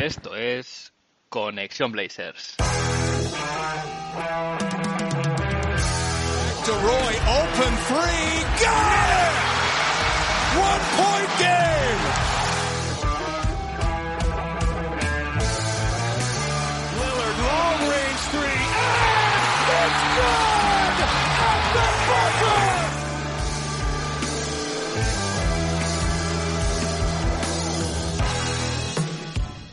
Esto es Conexión Blazers. To Roy, open three, got it! One point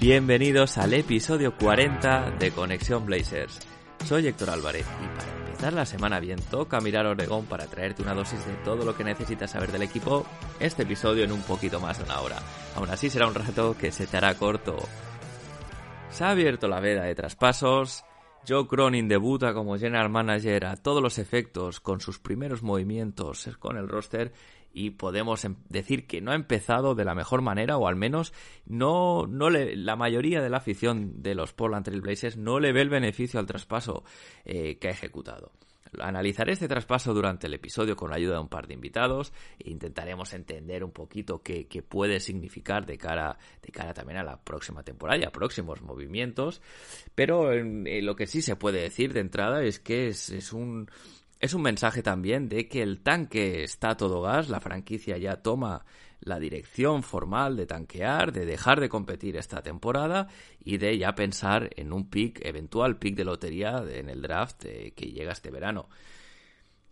Bienvenidos al episodio 40 de Conexión Blazers. Soy Héctor Álvarez y para empezar la semana bien toca mirar Oregón para traerte una dosis de todo lo que necesitas saber del equipo, este episodio en un poquito más de una hora. Aún así será un rato que se te hará corto. Se ha abierto la veda de traspasos, Joe Cronin debuta como general manager a todos los efectos con sus primeros movimientos con el roster y podemos em- decir que no ha empezado de la mejor manera o al menos no, no le, la mayoría de la afición de los Portland Trail Blazers no le ve el beneficio al traspaso eh, que ha ejecutado. Analizaré este traspaso durante el episodio con la ayuda de un par de invitados e intentaremos entender un poquito qué, qué puede significar de cara, de cara también a la próxima temporada y a próximos movimientos. Pero eh, lo que sí se puede decir de entrada es que es, es un, es un mensaje también de que el tanque está todo gas, la franquicia ya toma la dirección formal de tanquear, de dejar de competir esta temporada y de ya pensar en un pick, eventual pick de lotería en el draft eh, que llega este verano.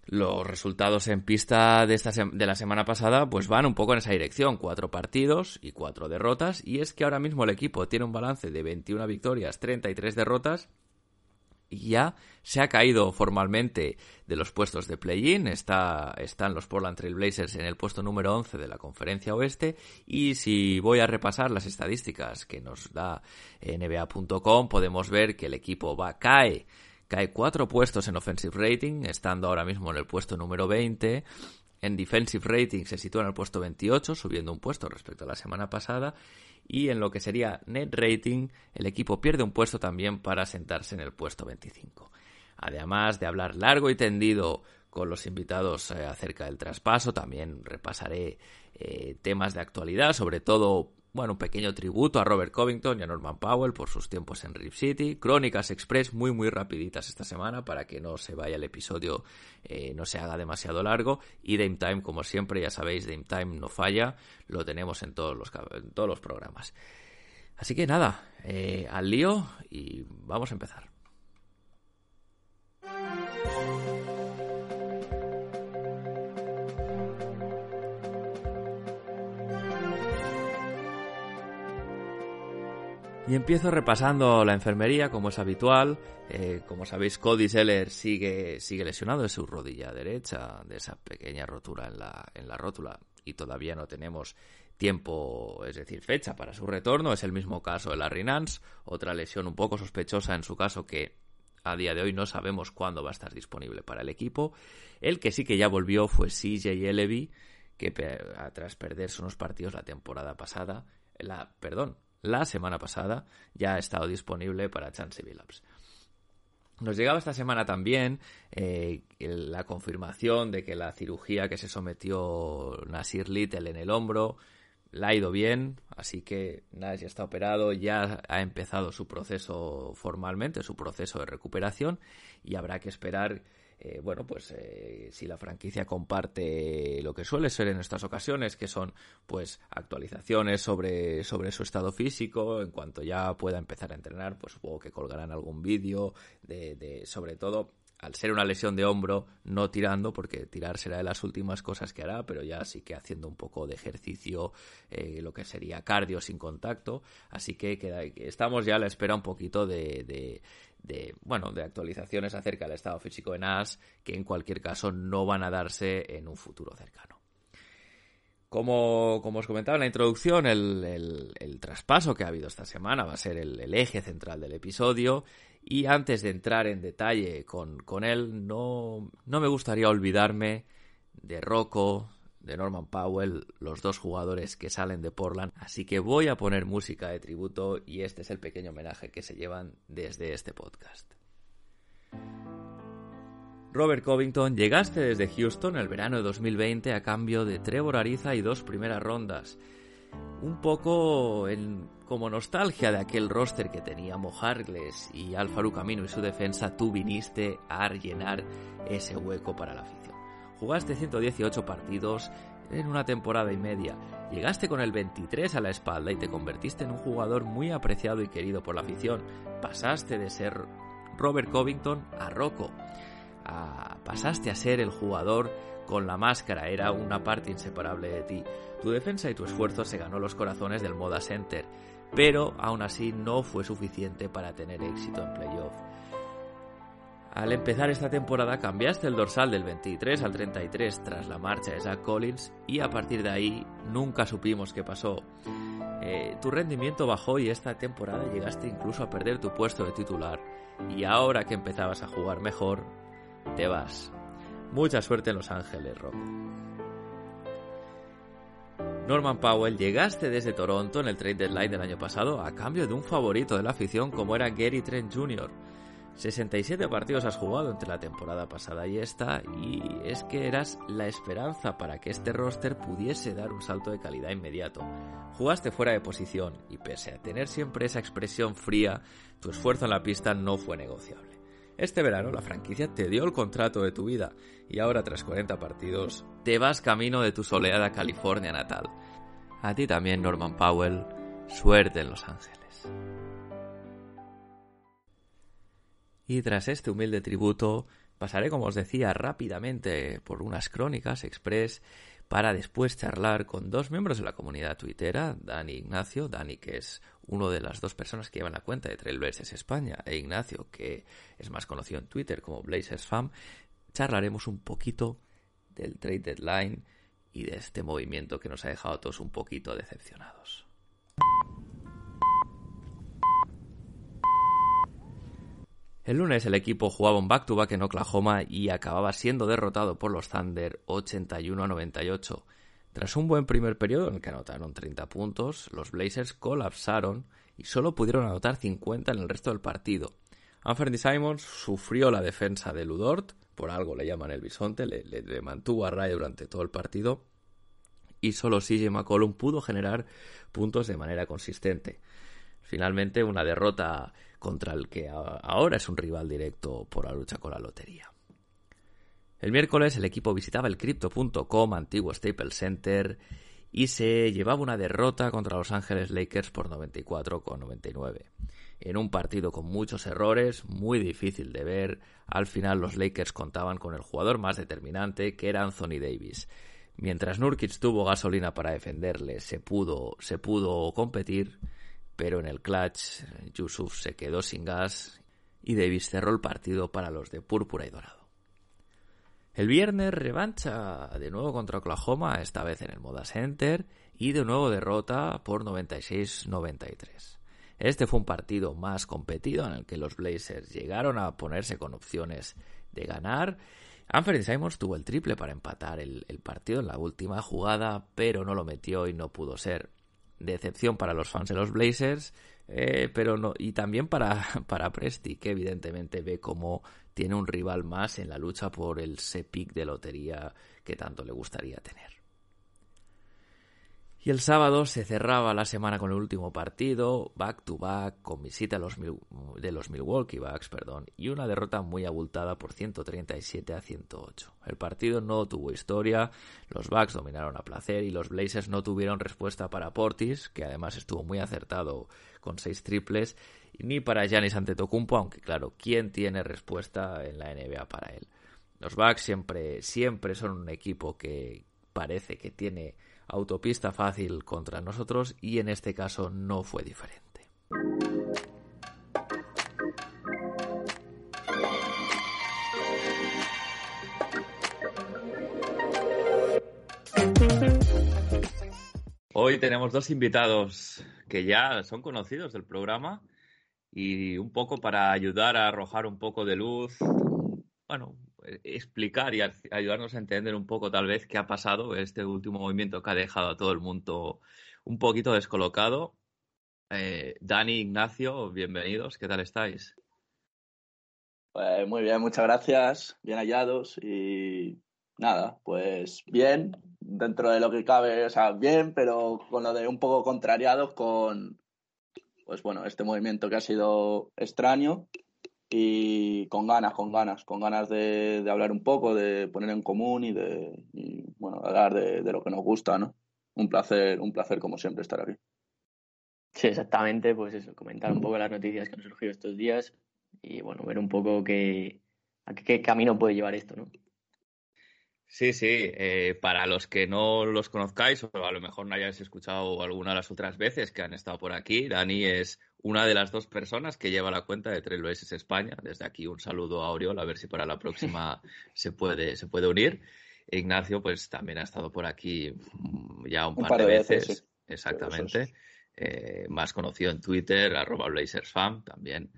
Los resultados en pista de, esta de la semana pasada pues van un poco en esa dirección, cuatro partidos y cuatro derrotas y es que ahora mismo el equipo tiene un balance de 21 victorias, 33 derrotas ya se ha caído formalmente de los puestos de play-in. Está, están los Portland Trail Blazers en el puesto número 11 de la conferencia oeste. Y si voy a repasar las estadísticas que nos da NBA.com, podemos ver que el equipo va, cae, cae cuatro puestos en offensive rating, estando ahora mismo en el puesto número 20. En defensive rating se sitúa en el puesto 28, subiendo un puesto respecto a la semana pasada. Y en lo que sería net rating, el equipo pierde un puesto también para sentarse en el puesto 25. Además de hablar largo y tendido con los invitados eh, acerca del traspaso, también repasaré eh, temas de actualidad, sobre todo bueno, un pequeño tributo a Robert Covington y a Norman Powell por sus tiempos en Rip City. Crónicas Express muy muy rapiditas esta semana para que no se vaya el episodio, eh, no se haga demasiado largo. Y Dame Time, como siempre, ya sabéis, Dame Time no falla, lo tenemos en todos los, en todos los programas. Así que nada, eh, al lío y vamos a empezar. Y empiezo repasando la enfermería, como es habitual. Eh, como sabéis, Cody Seller sigue, sigue lesionado de su rodilla derecha, de esa pequeña rotura en la, en la rótula, y todavía no tenemos tiempo, es decir, fecha para su retorno. Es el mismo caso de Larry Nance, otra lesión un poco sospechosa en su caso que a día de hoy no sabemos cuándo va a estar disponible para el equipo. El que sí que ya volvió fue CJ Levy, que tras perderse unos partidos la temporada pasada, la, perdón, la semana pasada ya ha estado disponible para Chance Billups. Nos llegaba esta semana también eh, la confirmación de que la cirugía que se sometió Nasir Little en el hombro la ha ido bien, así que Nash ya está operado, ya ha empezado su proceso formalmente, su proceso de recuperación y habrá que esperar eh, bueno, pues eh, si la franquicia comparte lo que suele ser en estas ocasiones, que son pues actualizaciones sobre, sobre su estado físico, en cuanto ya pueda empezar a entrenar, pues supongo que colgarán algún vídeo de, sobre todo al ser una lesión de hombro, no tirando, porque tirar será de las últimas cosas que hará, pero ya sí que haciendo un poco de ejercicio, eh, lo que sería cardio sin contacto. Así que queda, estamos ya a la espera un poquito de, de, bueno, de actualizaciones acerca del estado físico de Nas, que en cualquier caso no van a darse en un futuro cercano. Como, como os comentaba en la introducción, el, el, traspaso que ha habido esta semana va a ser el, el, eje central del episodio. Y antes de entrar en detalle con, con él, no, no me gustaría olvidarme de Rocco, de Norman Powell, los dos jugadores que salen de Portland. Así que voy a poner música de tributo y este es el pequeño homenaje que se llevan desde este podcast. Robert Covington, llegaste desde Houston el verano de 2020 a cambio de Trevor Ariza y dos primeras rondas. un poco en, como nostalgia de aquel roster que teníamos Hargles y Alfaru Camino y su defensa, tú viniste a llenar ese hueco para la afición. Jugaste 118 partidos en una temporada y media, llegaste con el 23 a la espalda y te convertiste en un jugador muy apreciado y querido por la afición. Pasaste de ser Robert Covington a Rocco. pasaste a ser el jugador con la máscara, era una parte inseparable de ti. Tu defensa y tu esfuerzo se ganó los corazones del Moda Center, pero aún así no fue suficiente para tener éxito en playoff. Al empezar esta temporada cambiaste el dorsal del 23 al 33 tras la marcha de Zach Collins y a partir de ahí nunca supimos qué pasó. Eh, tu rendimiento bajó y esta temporada llegaste incluso a perder tu puesto de titular y ahora que empezabas a jugar mejor, te vas. Mucha suerte en Los Ángeles, Rocco. Norman Powell, llegaste desde Toronto en el trade deadline del año pasado a cambio de un favorito de la afición como era Gary Trent Jr. 67 partidos has jugado entre la temporada pasada y esta, y es que eras la esperanza para que este roster pudiese dar un salto de calidad inmediato. Jugaste fuera de posición y pese a tener siempre esa expresión fría, tu esfuerzo en la pista no fue negociable. Este verano la franquicia te dio el contrato de tu vida y ahora tras 40 partidos te vas camino de tu soleada California natal. A ti también, Norman Powell, suerte en Los Ángeles. Y tras este humilde tributo, pasaré, como os decía, rápidamente por unas crónicas express para después charlar con dos miembros de la comunidad tuitera, Dani Ignacio, Dani que es uno de las dos personas que llevan la cuenta de Trailblazers España, e Ignacio que es más conocido en Twitter como Blazers Fam, charlaremos un poquito del trade deadline y de este movimiento que nos ha dejado a todos un poquito decepcionados. El lunes el equipo jugaba un back-to-back en Oklahoma y acababa siendo derrotado por los Thunder 81 a 98. Tras un buen primer periodo en el que anotaron 30 puntos, los Blazers colapsaron y solo pudieron anotar 50 en el resto del partido. Anthony Simons sufrió la defensa de Ludort, por algo le llaman el bisonte, le, mantuvo a raya durante todo el partido y solo CJ McCollum pudo generar puntos de manera consistente. Finalmente, una derrota contra el que ahora es un rival directo por la lucha con la lotería. El miércoles el equipo visitaba el Crypto.com, antiguo Staples Center, y se llevaba una derrota contra Los Ángeles Lakers por 94 con 99. En un partido con muchos errores, muy difícil de ver, al final los Lakers contaban con el jugador más determinante, que era Anthony Davis. Mientras Nurkic tuvo gasolina para defenderle, se pudo, se pudo competir, pero en el clutch Yusuf se quedó sin gas y Davis cerró el partido para los de púrpura y dorado. El viernes revancha de nuevo contra Oklahoma, esta vez en el Moda Center, y de nuevo derrota por 96-93. Este fue un partido más competido en el que los Blazers llegaron a ponerse con opciones de ganar. Anthony Simons tuvo el triple para empatar el, el partido en la última jugada, pero no lo metió y no pudo ser decepción para los fans de los Blazers, eh, pero no, y también para, para Presti, que evidentemente ve como tiene un rival más en la lucha por el pick de lotería que tanto le gustaría tener. Y el sábado se cerraba la semana con el último partido, back to back, con visita de los Milwaukee Bucks, perdón, y una derrota muy abultada por 137 a 108. El partido no tuvo historia, los Bucks dominaron a placer y los Blazers no tuvieron respuesta para Portis, que además estuvo muy acertado con seis triples, ni para Giannis Antetokounmpo, aunque claro, ¿quién tiene respuesta en la NBA para él? Los Bucks siempre, siempre son un equipo que parece que tiene autopista fácil contra nosotros y en este caso no fue diferente. Hoy tenemos dos invitados que ya son conocidos del programa y un poco para ayudar a arrojar un poco de luz, bueno, explicar y ayudarnos a entender un poco tal vez qué ha pasado este último movimiento que ha dejado a todo el mundo un poquito descolocado. Eh, Dani, Ignacio, bienvenidos, ¿qué tal estáis? Pues muy bien, muchas gracias, bien hallados y nada, pues bien, dentro de lo que cabe, o sea, bien, pero con lo de un poco contrariados con, pues bueno, este movimiento que ha sido extraño y con ganas, con ganas, con ganas de, de hablar un poco, de poner en común y de, y, bueno, hablar de, de, lo que nos gusta, ¿no? Un placer, un placer como siempre estar aquí. Sí, exactamente, pues eso, comentar un poco las noticias que han surgido estos días y bueno, ver un poco qué, a qué camino puede llevar esto, ¿no? Sí, sí. Eh, para los que no los conozcáis o a lo mejor no hayáis escuchado alguna de las otras veces que han estado por aquí, Dani es una de las dos personas que lleva la cuenta de Trailblazers España. Desde aquí un saludo a Oriol, a ver si para la próxima se puede, se puede unir. Ignacio, pues también ha estado por aquí mm, ya un, par, de veces. Exactamente. Eh, más conocido en Twitter, arroba BlazersFam, también.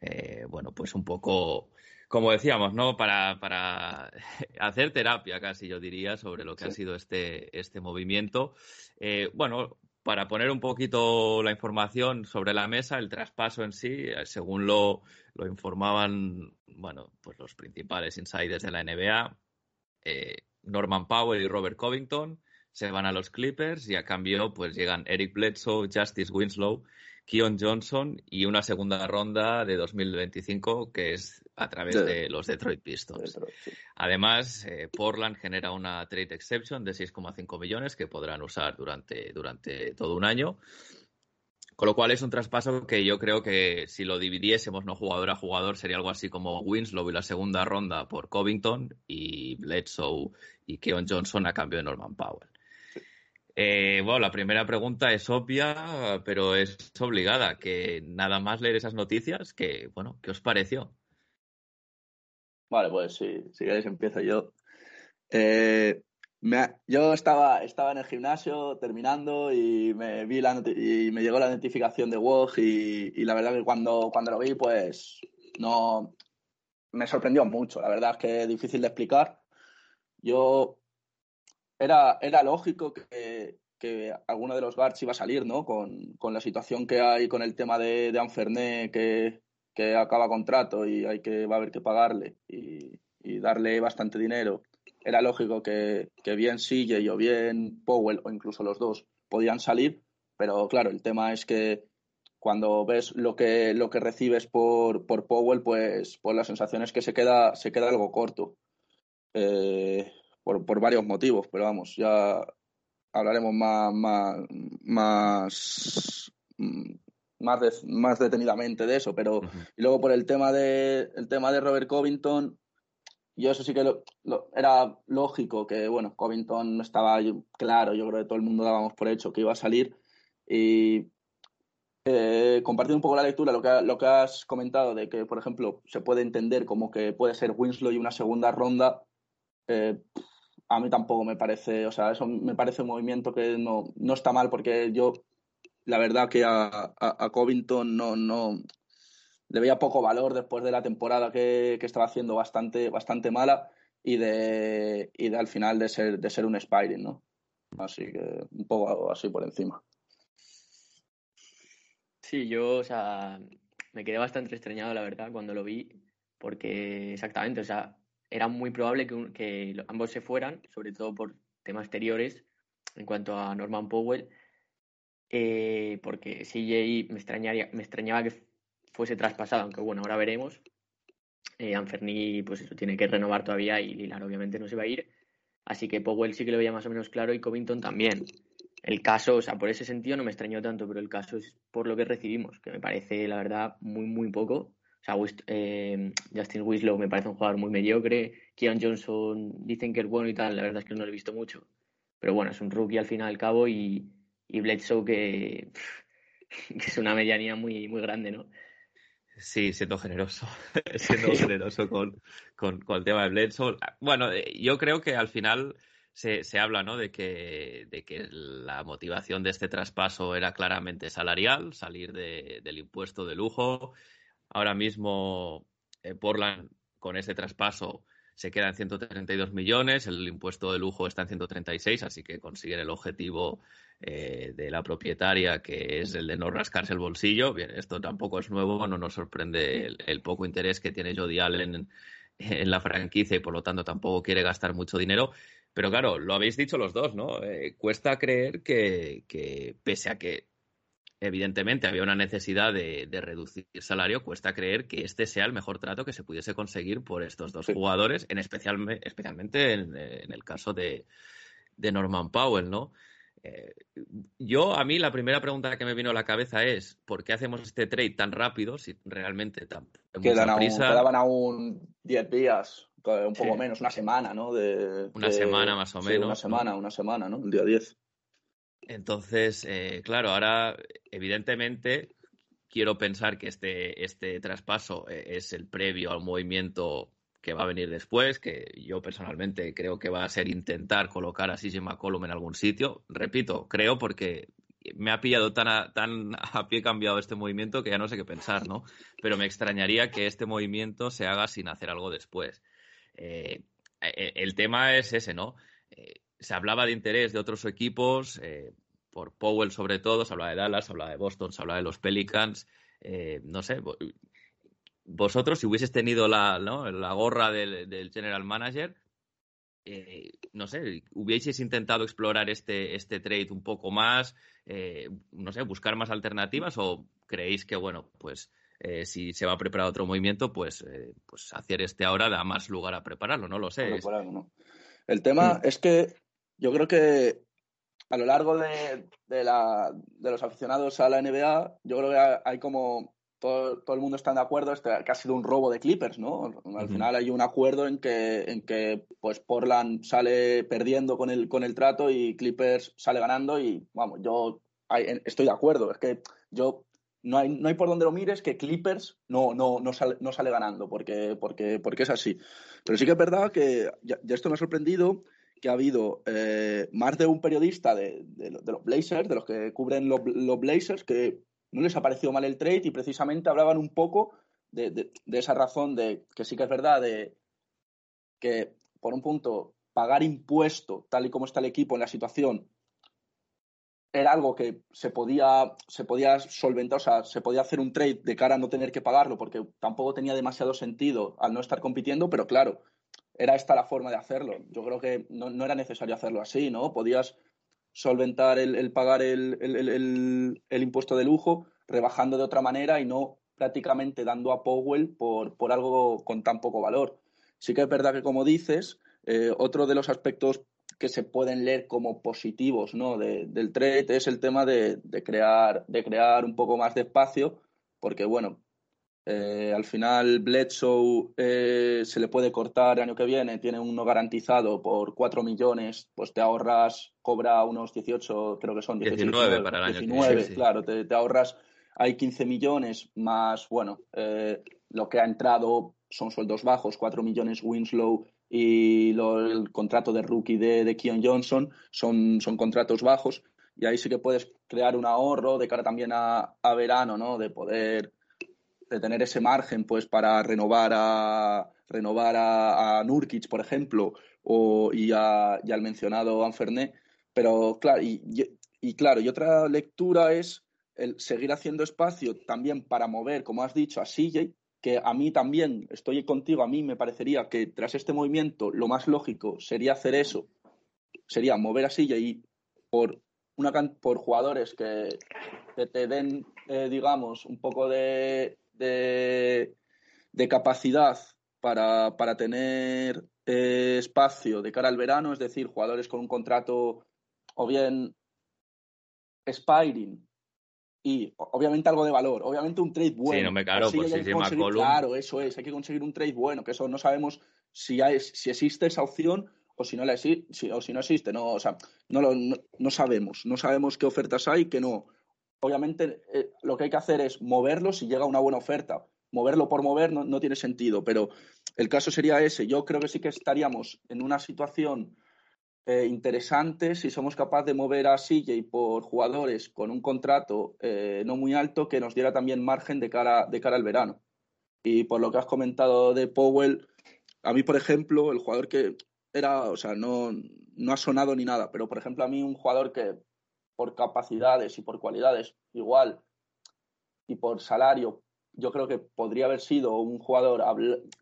Eh, bueno, pues un poco como decíamos, ¿no? Para, para, hacer terapia, casi yo diría, sobre lo que sí. ha sido este, este movimiento. Eh, bueno, para poner un poquito la información sobre la mesa, el traspaso en sí, eh, según lo, lo informaban, bueno, pues los principales insiders de la NBA, eh, Norman Powell y Robert Covington se van a los Clippers y a cambio pues llegan Eric Bledsoe, Justice Winslow Keon Johnson y una segunda ronda de 2025 que es a través de, de los Detroit Pistons. Detroit, sí. Además, eh, Portland genera una trade exception de 6,5 millones que podrán usar durante, durante todo un año. Con lo cual es un traspaso que yo creo que si lo dividiésemos no jugador a jugador sería algo así como Winslow y la segunda ronda por Covington y Bledsoe y Keon Johnson a cambio de Norman Powell. Eh, bueno, la primera pregunta es obvia, pero es obligada, que nada más leer esas noticias, que, bueno, ¿qué os pareció? Vale, pues sí, si queréis empiezo yo. Eh, me, yo estaba, estaba en el gimnasio terminando y me, vi la y me llegó la notificación de WOG y, la verdad que cuando, cuando lo vi, pues no me sorprendió mucho. La verdad es que es difícil de explicar. Yo era, era lógico que, que, alguno de los guards iba a salir, ¿no? Con, con, la situación que hay con el tema de, de Anferné, que, que acaba contrato y hay que, va a haber que pagarle y, darle bastante dinero. Era lógico que, que bien CJ o bien Powell o incluso los dos podían salir, pero claro, el tema es que cuando ves lo que, lo que recibes por, por Powell, pues, pues la sensación es que se queda, se queda algo corto. Eh, por, por varios motivos, pero vamos, ya hablaremos más, más, más, más, de, más detenidamente de eso, pero uh -huh. y luego por el tema de el tema de Robert Covington, yo eso sí que lo, lo, era lógico que bueno, Covington estaba claro, yo creo que todo el mundo dábamos por hecho que iba a salir y eh, compartir un poco la lectura, lo que, lo que has comentado de que, por ejemplo, se puede entender como que puede ser Winslow y una segunda ronda, eh, a mí tampoco me parece, o sea, eso me parece un movimiento que no, no está mal porque yo, la verdad que a, Covington no, no le veía poco valor después de la temporada que, que, estaba haciendo bastante, bastante mala y de, y de al final de ser, de ser un Spiring, ¿no? Así que un poco así por encima. Sí, yo, o sea, me quedé bastante extrañado, la verdad, cuando lo vi, porque exactamente, o sea, era muy probable que, que ambos se fueran, sobre todo por temas exteriores, en cuanto a Norman Powell, eh, porque CJ me, extrañaría, me extrañaba que fuese traspasado, aunque bueno, ahora veremos. Eh, Anferni, pues eso, tiene que renovar todavía y Lilar obviamente no se va a ir. Así que Powell sí que lo veía más o menos claro y Covington también. El caso, o sea, por ese sentido no me extrañó tanto, pero el caso es por lo que recibimos, que me parece, la verdad, muy, muy poco. O sea, eh, Justin Winslow me parece un jugador muy mediocre. Keon Johnson dicen que es bueno y tal, la verdad es que no lo he visto mucho. Pero bueno, es un rookie al fin y al cabo y, y Bledsoe que, que es una medianía muy, muy grande, ¿no? Sí, siendo generoso, siendo generoso con, con, con, el tema de Bledsoe. Bueno, yo creo que al final se, se habla ¿no? de, que, de que la motivación de este traspaso era claramente salarial, salir de, del impuesto de lujo. Ahora mismo eh, Portland con ese traspaso se queda en 132 millones, el impuesto de lujo está en 136, así que consiguen el objetivo eh, de la propietaria, que es el de no rascarse el bolsillo. Bien, esto tampoco es nuevo, no nos sorprende el, poco interés que tiene Jody Allen en la franquicia y por lo tanto tampoco quiere gastar mucho dinero. Pero claro, lo habéis dicho los dos, ¿no? Eh, cuesta creer que, que, pese a que evidentemente había una necesidad de, de, reducir salario, cuesta creer que este sea el mejor trato que se pudiese conseguir por estos dos jugadores, en especial, especialmente en, en el caso de, de, Norman Powell, ¿no? Eh, yo, a mí, la primera pregunta que me vino a la cabeza es: ¿por qué hacemos este trade tan rápido si realmente tan. Quedan aún, quedaban aún 10 días, un poco sí. menos, una semana, ¿no? De, una de, semana más o sí, menos. Una semana, ¿no? una semana, ¿no? El día 10. Entonces, eh, claro, ahora, evidentemente, quiero pensar que este, este traspaso eh, es el previo al movimiento que va a venir después, que yo personalmente creo que va a ser intentar colocar a CJ McCollum en algún sitio. Repito, creo porque me ha pillado tan a, tan a pie cambiado este movimiento que ya no sé qué pensar, ¿no? Pero me extrañaría que este movimiento se haga sin hacer algo después. Eh, el tema es ese, ¿no? Eh, se hablaba de interés de otros equipos, eh, por Powell sobre todo, se hablaba de Dallas, se hablaba de Boston, se hablaba de los Pelicans, eh, no sé, vosotros si hubieses tenido la, ¿no? la gorra del, del, general manager, eh, no sé, hubieseis intentado explorar este, este trade un poco más, no sé, buscar más alternativas o creéis que, bueno, pues eh, si se va a preparar otro movimiento, pues, eh, pues hacer este ahora da más lugar a prepararlo, no lo sé. El tema mm. es que yo creo que a lo largo de, de, la, de, los aficionados a la NBA, yo creo que hay como todo, todo, el mundo está de acuerdo este, que ha sido un robo de Clippers, ¿no? Al uh -huh. final hay un acuerdo en que, en que pues Portland sale perdiendo con el, con el trato y Clippers sale ganando y vamos, yo hay, estoy de acuerdo. Es que yo no hay, no hay por donde lo mires que Clippers no, no, no, sale, no sale ganando porque, porque, porque es así. Pero sí que es verdad que ya, ya esto me ha sorprendido que ha habido eh, más de un periodista de, los Blazers, de los que cubren los, los, Blazers, que no les ha parecido mal el trade y precisamente hablaban un poco de, de, esa razón de que sí que es verdad de que, por un punto, pagar impuesto, tal y como está el equipo en la situación, era algo que se podía, se podía solventar, o sea, se podía hacer un trade de cara a no tener que pagarlo, porque tampoco tenía demasiado sentido al no estar compitiendo, pero claro, era esta la forma de hacerlo. Yo creo que no, era necesario hacerlo así, ¿no? Podías solventar el, pagar el, el, impuesto de lujo rebajando de otra manera y no prácticamente dando a Powell por, por algo con tan poco valor. Sí que es verdad que, como dices, eh, otro de los aspectos que se pueden leer como positivos ¿no? de, del trade es el tema de, de, crear, de crear un poco más de espacio, porque, bueno, eh, al final, Bledsoe eh, se le puede cortar el año que viene, tiene uno garantizado por 4 millones, pues te ahorras, cobra unos 18, creo que son 18, 19, 19 para el año 19, que viene. Sí. claro, te, te, ahorras, hay 15 millones más, bueno, eh, lo que ha entrado son sueldos bajos, 4 millones Winslow y lo, el contrato de rookie de, de Keon Johnson son, son contratos bajos y ahí sí que puedes crear un ahorro de cara también a, a verano, ¿no? De poder de tener ese margen pues para renovar a renovar a, Nurkic, por ejemplo, o, y, a, y, al mencionado Anferné. Pero claro, y, claro, y otra lectura es el seguir haciendo espacio también para mover, como has dicho, a CJ, que a mí también, estoy contigo, a mí me parecería que tras este movimiento lo más lógico sería hacer eso, sería mover a CJ y por una por jugadores que, que te den, eh, digamos, un poco de, de, de capacidad para, para tener eh, espacio de cara al verano, es decir, jugadores con un contrato o bien expiring y obviamente algo de valor, obviamente un trade bueno. Sí, no me claro, pues sí, Claro, eso es, hay que conseguir un trade bueno, que eso no sabemos si, hay, si existe esa opción o si no la si, o si no existe, no, o sea, no, lo, no, no sabemos, no sabemos qué ofertas hay que no, obviamente eh, lo que hay que hacer es moverlo si llega una buena oferta. Moverlo por mover no, no, tiene sentido, pero el caso sería ese. Yo creo que sí que estaríamos en una situación eh, interesante si somos capaces de mover a CJ por jugadores con un contrato eh, no muy alto que nos diera también margen de cara, de cara al verano. Y por lo que has comentado de Powell, a mí, por ejemplo, el jugador que era, o sea, no, no ha sonado ni nada, pero por ejemplo, a mí un jugador que por capacidades y por cualidades igual y por salario, yo creo que podría haber sido un jugador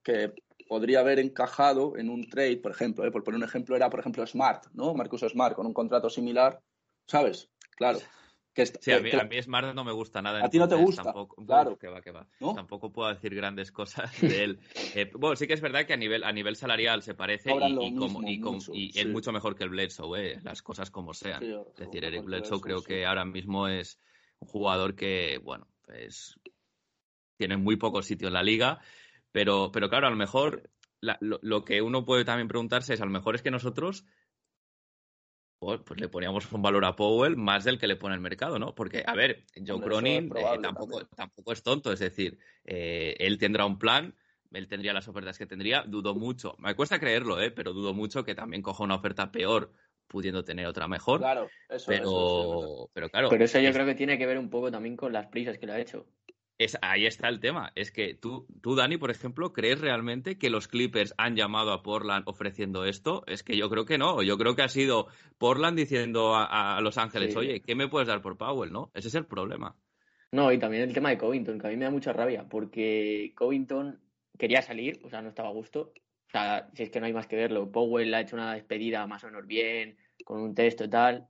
que podría haber encajado en un trade, por ejemplo, ¿eh? por poner un ejemplo, era, por ejemplo, Smart, ¿no? Marcus Smart, con un contrato similar, ¿sabes? Claro. Que sí, a mí, a mí, Smart no me gusta nada. A ti no te gusta. Tampoco, claro. Que va, que va. Tampoco puedo decir grandes cosas de él. eh, bueno, sí que es verdad que a nivel, a nivel salarial se parece y, y, como, y, mucho, y sí. es mucho mejor que el Bledsoe, ¿eh? las cosas como sean. Sí, es decir, Eric Bledsoe creo que ahora mismo es un jugador que, bueno, pues tiene muy poco sitio en la liga, pero, pero claro, a lo mejor la, lo, lo, que uno puede también preguntarse es, a lo mejor es que nosotros pues, pues le poníamos un valor a Powell más del que le pone el mercado, ¿no? Porque, a ver, Joe Cronin eh, tampoco, tampoco, es tonto, es decir, eh, él tendrá un plan, él tendría las ofertas que tendría, dudo mucho, me cuesta creerlo, ¿eh? Pero dudo mucho que también coja una oferta peor pudiendo tener otra mejor. Claro, eso, pero, eso, pero claro. Pero eso yo es... creo que tiene que ver un poco también con las prisas que le ha hecho. Es, ahí está el tema. Es que tú, tú, Dani, por ejemplo, ¿crees realmente que los Clippers han llamado a Portland ofreciendo esto? Es que yo creo que no. Yo creo que ha sido Portland diciendo a, a Los Ángeles, sí. oye, ¿qué me puedes dar por Powell? ¿No? Ese es el problema. No, y también el tema de Covington, que a mí me da mucha rabia, porque Covington quería salir, o sea, no estaba a gusto. O sea, si es que no hay más que verlo. Powell ha hecho una despedida más o menos bien, con un texto y tal.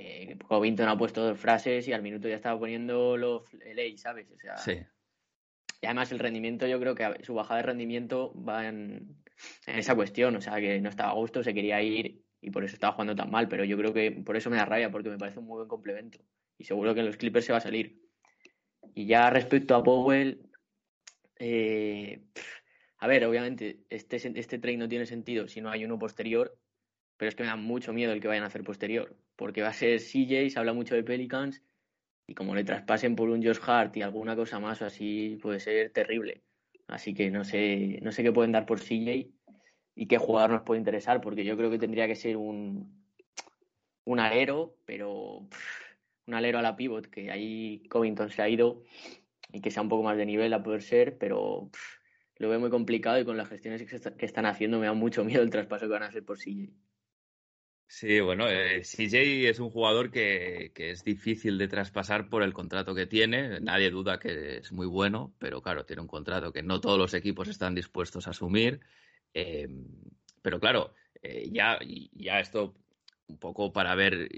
Eh, Covington ha puesto dos frases y al minuto ya estaba poniendo los LA, ¿sabes? O sea, sí. Y además el rendimiento, yo creo que su bajada de rendimiento va en, en, esa cuestión, o sea, que no estaba a gusto, se quería ir y por eso estaba jugando tan mal, pero yo creo que por eso me da rabia, porque me parece un muy buen complemento y seguro que en los Clippers se va a salir. Y ya respecto a Powell, eh, a ver, obviamente este, este trade no tiene sentido si no hay uno posterior, pero es que me da mucho miedo el que vayan a hacer posterior, porque va a ser CJ, se habla mucho de Pelicans, y como le traspasen por un Josh Hart y alguna cosa más o así, puede ser terrible. Así que no sé, no sé qué pueden dar por CJ y qué jugador nos puede interesar, porque yo creo que tendría que ser un, un alero, pero un alero a la pivot, que ahí Covington se ha ido y que sea un poco más de nivel a poder ser, pero lo veo muy complicado y con las gestiones que, que están haciendo me da mucho miedo el traspaso que van a hacer por CJ. Sí, bueno, eh, CJ es un jugador que, que, es difícil de traspasar por el contrato que tiene. Nadie duda que es muy bueno, pero claro, tiene un contrato que no todos los equipos están dispuestos a asumir. Eh, pero claro, eh, ya, ya esto un poco para haber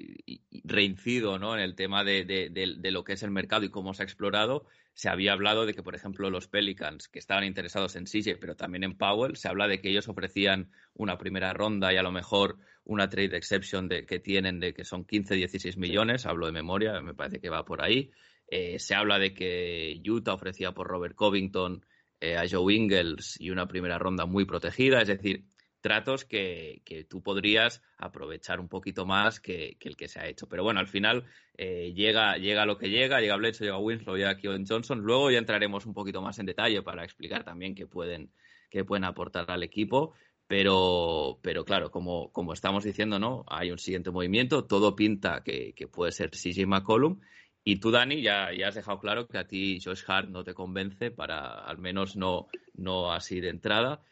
reincido ¿no? en el tema de, de, de, de, lo que es el mercado y cómo se ha explorado, se había hablado de que, por ejemplo, los Pelicans, que estaban interesados en CJ, pero también en Powell, se habla de que ellos ofrecían una primera ronda y a lo mejor una trade exception de, que tienen de que son 15, 16 millones, hablo de memoria, me parece que va por ahí. Eh, se habla de que Utah ofrecía por Robert Covington eh, a Joe Ingles y una primera ronda muy protegida, es decir, tratos que, que, tú podrías aprovechar un poquito más que, el que se ha hecho. Pero bueno, al final eh, llega, llega lo que llega, llega Bledsoe, llega Winslow, llega Keon Johnson. Luego ya entraremos un poquito más en detalle para explicar también qué pueden, qué pueden aportar al equipo. Pero, pero claro, como, como estamos diciendo, ¿no? Hay un siguiente movimiento, todo pinta que, que puede ser CJ McCollum. Y tú, Dani, ya, ya has dejado claro que a ti Josh Hart no te convence, para al menos no, no así de entrada.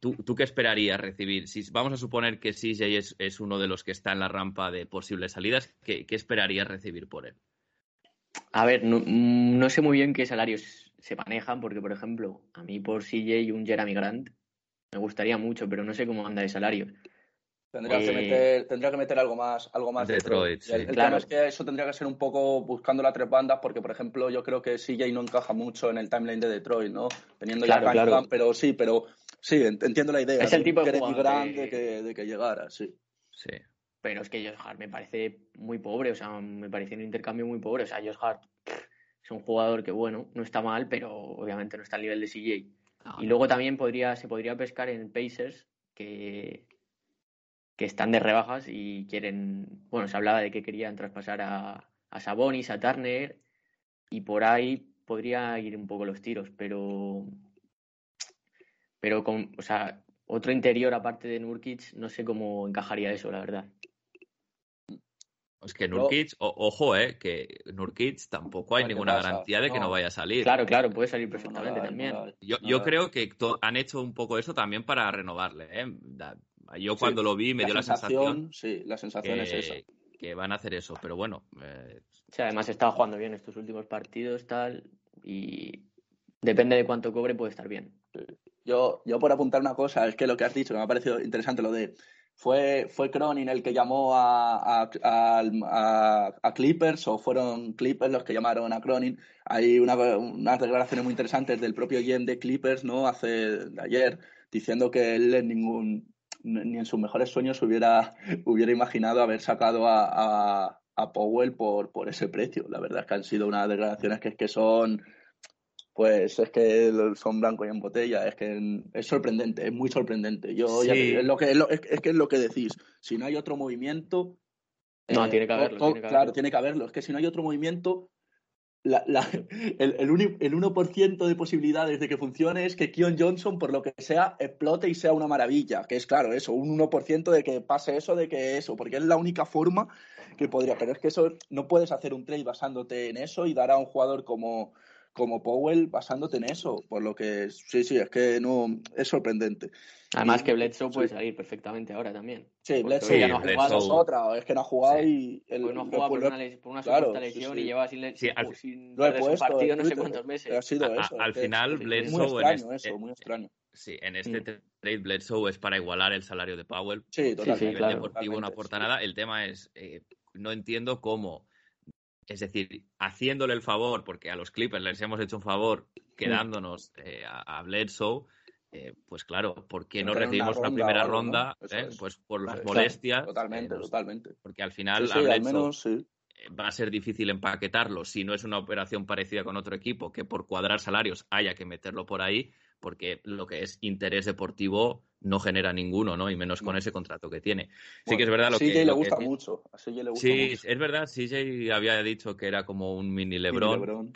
¿Tú, ¿Tú, qué esperarías recibir? Si vamos a suponer que CJ es, es, uno de los que está en la rampa de posibles salidas, ¿qué, qué esperarías recibir por él? A ver, no, no, sé muy bien qué salarios se manejan, porque, por ejemplo, a mí por CJ un Jeremy Grant me gustaría mucho, pero no sé cómo anda de salarios. Tendría, eh, que meter, tendría que meter algo más, algo más Detroit. Sí. El, el claro. tema es que eso tendría que ser un poco buscando las tres bandas, porque por ejemplo yo creo que CJ no encaja mucho en el timeline de Detroit, ¿no? Teniendo claro, ya claro. pero sí, pero sí, entiendo la idea. Es el tipo de jugador grande que... Que, de que llegara, sí. Sí. Pero es que Josh Hart me parece muy pobre, o sea, me parece un intercambio muy pobre. O sea, Josh Hart es un jugador que, bueno, no está mal, pero obviamente no está al nivel de CJ. No, y luego también podría, se podría pescar en Pacers, que, que están de rebajas y quieren, bueno, se hablaba de que querían traspasar a, a Sabonis, a Turner, y por ahí podría ir un poco los tiros, pero pero con, o sea, otro interior aparte de Nurkic, no sé cómo encajaría eso, la verdad. Es que Nurkic, o, ojo, eh, que Nurkic tampoco hay ninguna pasa? garantía de que no. vaya a salir. Claro, claro, puede salir perfectamente no, también. Yo, yo creo que han hecho un poco eso también para renovarle, eh. Yo cuando sí, lo vi me la dio la sensación. Sí, la sensación que, es esa. Que van a hacer eso, pero bueno. Eh... Sí, además estaba jugando bien estos últimos partidos, tal, y depende de cuánto cobre, puede estar bien. Yo, yo por apuntar una cosa, es que lo que has dicho, que me ha parecido interesante, lo de ¿Fue, fue Cronin el que llamó a, a, Clippers o fueron Clippers los que llamaron a Cronin? Hay una, unas declaraciones muy interesantes del propio GM de Clippers, ¿no? Hace de ayer, diciendo que él en ningún, ni en sus mejores sueños hubiera, hubiera imaginado haber sacado a, a, Powell por, por ese precio. La verdad es que han sido unas declaraciones que, que son pues es que son blanco y en botella, es que es sorprendente, es muy sorprendente. Yo es lo que es, que es lo que decís, si no hay otro movimiento no, eh, tiene que haberlo, claro, tiene que haberlo, es que si no hay otro movimiento la, la, el, el, el 1% de posibilidades de que funcione es que Kion Johnson, por lo que sea, explote y sea una maravilla. Que es claro, eso, un 1% de que pase eso, de que eso, porque es la única forma que podría. Pero es que eso no puedes hacer un trade basándote en eso y dar a un jugador como, como Powell basándote en eso, por lo que sí, sí, es que no es sorprendente. Además que Bledsoe puede salir perfectamente ahora también. Sí, Bledsoe ya no ha jugado es otra, es que no ha jugado y el, pues no ha jugado por, una, por una claro, lesión y lleva sin, sin, al, sin lo he puesto, partido no sé cuántos meses. Ha sido eso, al final Bledsoe muy extraño eso, muy extraño. Sí, en este mm. trade Bledsoe es para igualar el salario de Powell. Sí, totalmente. a nivel deportivo no aporta nada. El tema es, eh, no entiendo cómo es decir, haciéndole el favor, porque a los Clippers les hemos hecho un favor quedándonos eh, a, Bledsoe, eh, pues claro, ¿por qué no recibimos una, primera ronda? Eh? Pues por las molestias. Totalmente, totalmente. Porque al final al menos, va a ser difícil empaquetarlo si no es una operación parecida con otro equipo, que por cuadrar salarios haya que meterlo por ahí, porque lo que es interés deportivo no genera ninguno, ¿no? Y menos con ese contrato que tiene. Sí que es verdad lo CJ que... le gusta mucho. A CJ le gusta sí, es verdad, CJ había dicho que era como un mini Lebron.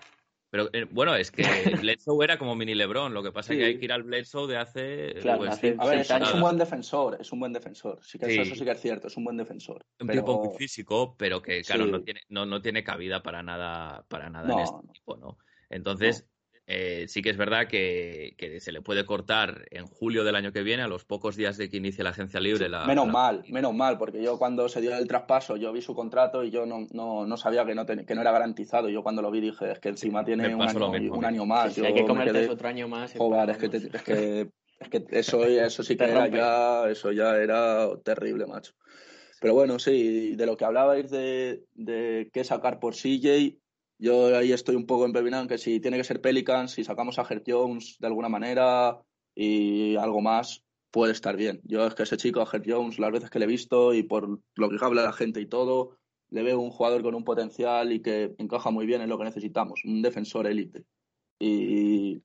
Pero eh, bueno, es que Bledsoe era como mini Lebron. Lo que pasa es que hay que ir al Bledsoe de hace. Claro, pues, a ver, es un buen defensor. Es un buen defensor. Sí que Eso, sí que es cierto. Es un buen defensor. Un tipo muy físico, pero que, claro, no, tiene, no, no tiene cabida para nada, para nada en este equipo, ¿no? Entonces, eh, sí que es verdad que, se le puede cortar en julio del año que viene, a los pocos días de que inicie la agencia libre. La, menos mal, menos mal, porque yo cuando se dio el traspaso, yo vi su contrato y yo no, no, sabía que no, que no era garantizado. Yo cuando lo vi dije, es que encima tiene un año, más. hay que comerte otro año más. Joder, es que, es que, es que eso, eso sí que era ya, eso ya era terrible, macho. Pero bueno, sí, de lo que hablabais de, de qué sacar por CJ, yo ahí estoy un poco empepinado en que si tiene que ser Pelicans, si sacamos a Herb Jones de alguna manera y algo más, puede estar bien. Yo es que ese chico, a Herb Jones, las veces que le he visto y por lo que habla la gente y todo, le veo un jugador con un potencial y que encaja muy bien en lo que necesitamos, un defensor élite. Y,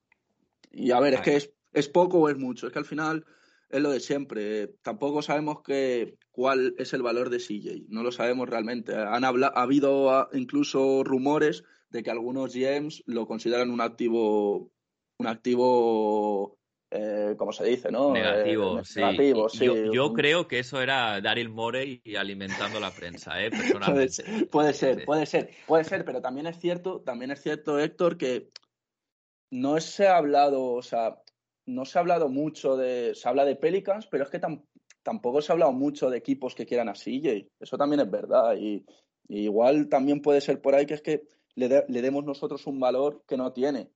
y a ver, es que es, es poco o es mucho. Es que al final es lo de siempre. Tampoco sabemos que, cuál es el valor de CJ. No lo sabemos realmente. Han ha habido ah, incluso rumores de que algunos GMs lo consideran un activo, un activo, eh, ¿cómo se dice, no? Negativo, eh, negativo sí. Yo, creo que eso era Daryl Morey alimentando la prensa, ¿eh? Personalmente. puede, ser, puede ser, puede ser, pero también es cierto, también es cierto, Héctor, que no se ha hablado, o sea, no se ha hablado mucho de. Se habla de Pelicans, pero es que tampoco se ha hablado mucho de equipos que quieran a CJ. Eso también es verdad. Y, igual también puede ser por ahí que es que le, demos nosotros un valor que no tiene.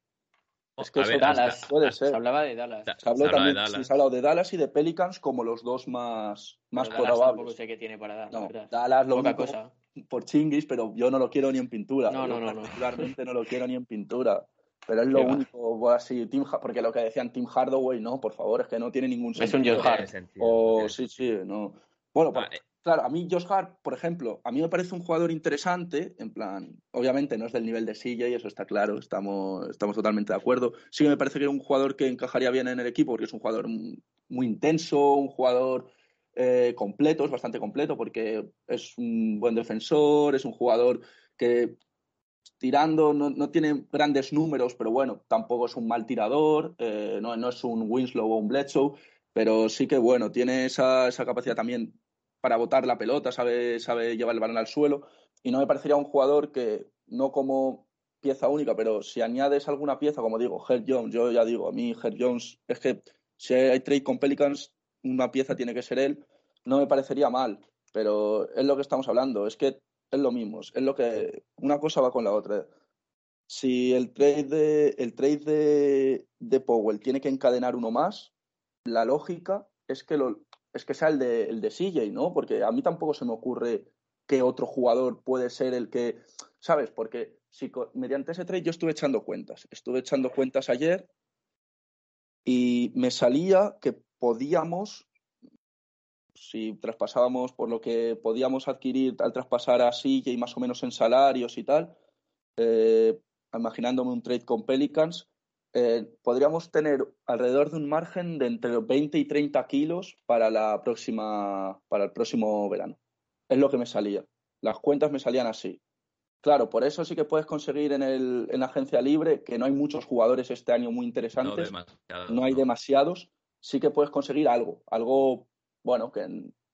Es que eso Dallas, puede ser. Se hablaba de Dallas. Se, habló también, de se ha hablado de Dallas y de Pelicans como los dos más, más probables. sé qué tiene para dar. No, Dallas lo único cosa. por chinguis, pero yo no lo quiero ni en pintura. No, no, no. Particularmente no lo quiero ni en pintura. Pero es lo único, así, Tim, porque lo que decían Tim Hardaway, no, por favor, es que no tiene ningún sentido. Es un Josh Hart. O, sí, sí, no. Bueno, pues, claro, a mí Josh Hart, por ejemplo, a mí me parece un jugador interesante, en plan, obviamente no es del nivel de silla y eso está claro, estamos, estamos totalmente de acuerdo. Sí que me parece que es un jugador que encajaría bien en el equipo porque es un jugador muy intenso, un jugador eh, completo, es bastante completo porque es un buen defensor, es un jugador que tirando, no, no, tiene grandes números, pero bueno, tampoco es un mal tirador, eh, no, no, es un Winslow o un Bledsoe, pero sí que bueno, tiene esa, esa capacidad también para botar la pelota, sabe, sabe llevar el balón al suelo, y no me parecería un jugador que, no como pieza única, pero si añades alguna pieza, como digo, Herb Jones, yo ya digo, a mí Herb Jones, es que si hay trade con Pelicans, una pieza tiene que ser él, no me parecería mal, pero es lo que estamos hablando, es que es lo mismo, es lo que una cosa va con la otra. si el trade de, el trade de, de Powell tiene que encadenar uno más, la lógica es que, lo, es que sea el de, el de CJ, ¿no? Porque a mí tampoco se me ocurre que otro jugador puede ser el que, ¿sabes? Porque si mediante ese trade yo estuve echando cuentas, estuve echando cuentas ayer y me salía que podíamos, si traspasábamos por lo que podíamos adquirir al traspasar a CJ más o menos en salarios y tal, eh, imaginándome un trade con Pelicans, eh, podríamos tener alrededor de un margen de entre 20 y 30 kilos para, la próxima, para el próximo verano. Es lo que me salía. Las cuentas me salían así. Claro, por eso sí que puedes conseguir en, el, en la agencia libre, que no hay muchos jugadores este año muy interesantes, no, hay demasiados, sí que puedes conseguir algo, algo, bueno, que,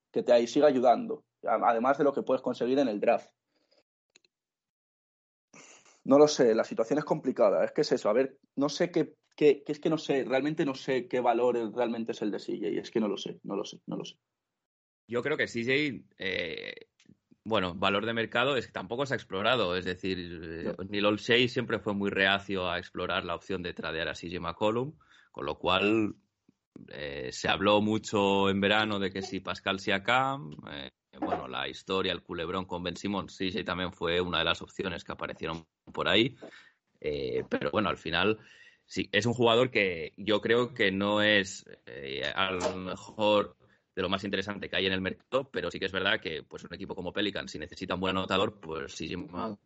que te siga ayudando, además de lo que puedes conseguir en el draft. No lo sé, la situación es complicada. Es que es eso, a ver, no sé qué, qué, es que no sé, realmente no sé qué valor realmente es el de CJ. Es que no lo sé, no lo sé, no lo sé. Yo creo que CJ, eh, bueno, valor de mercado es que tampoco se ha explorado. Es decir, eh, Neil siempre fue muy reacio a explorar la opción de tradear a CJ McCollum, con lo cual eh, se habló mucho en verano de que si Pascal Siakam, eh, bueno, la historia, el culebrón con Ben Simmons, sí, sí, también fue una de las opciones que aparecieron por ahí. Eh, pero bueno, al final sí, es un jugador que yo creo que no es eh, a lo mejor de lo más interesante que hay en el mercado, pero sí que es verdad que pues un equipo como Pelican, si necesita un buen anotador, pues CJ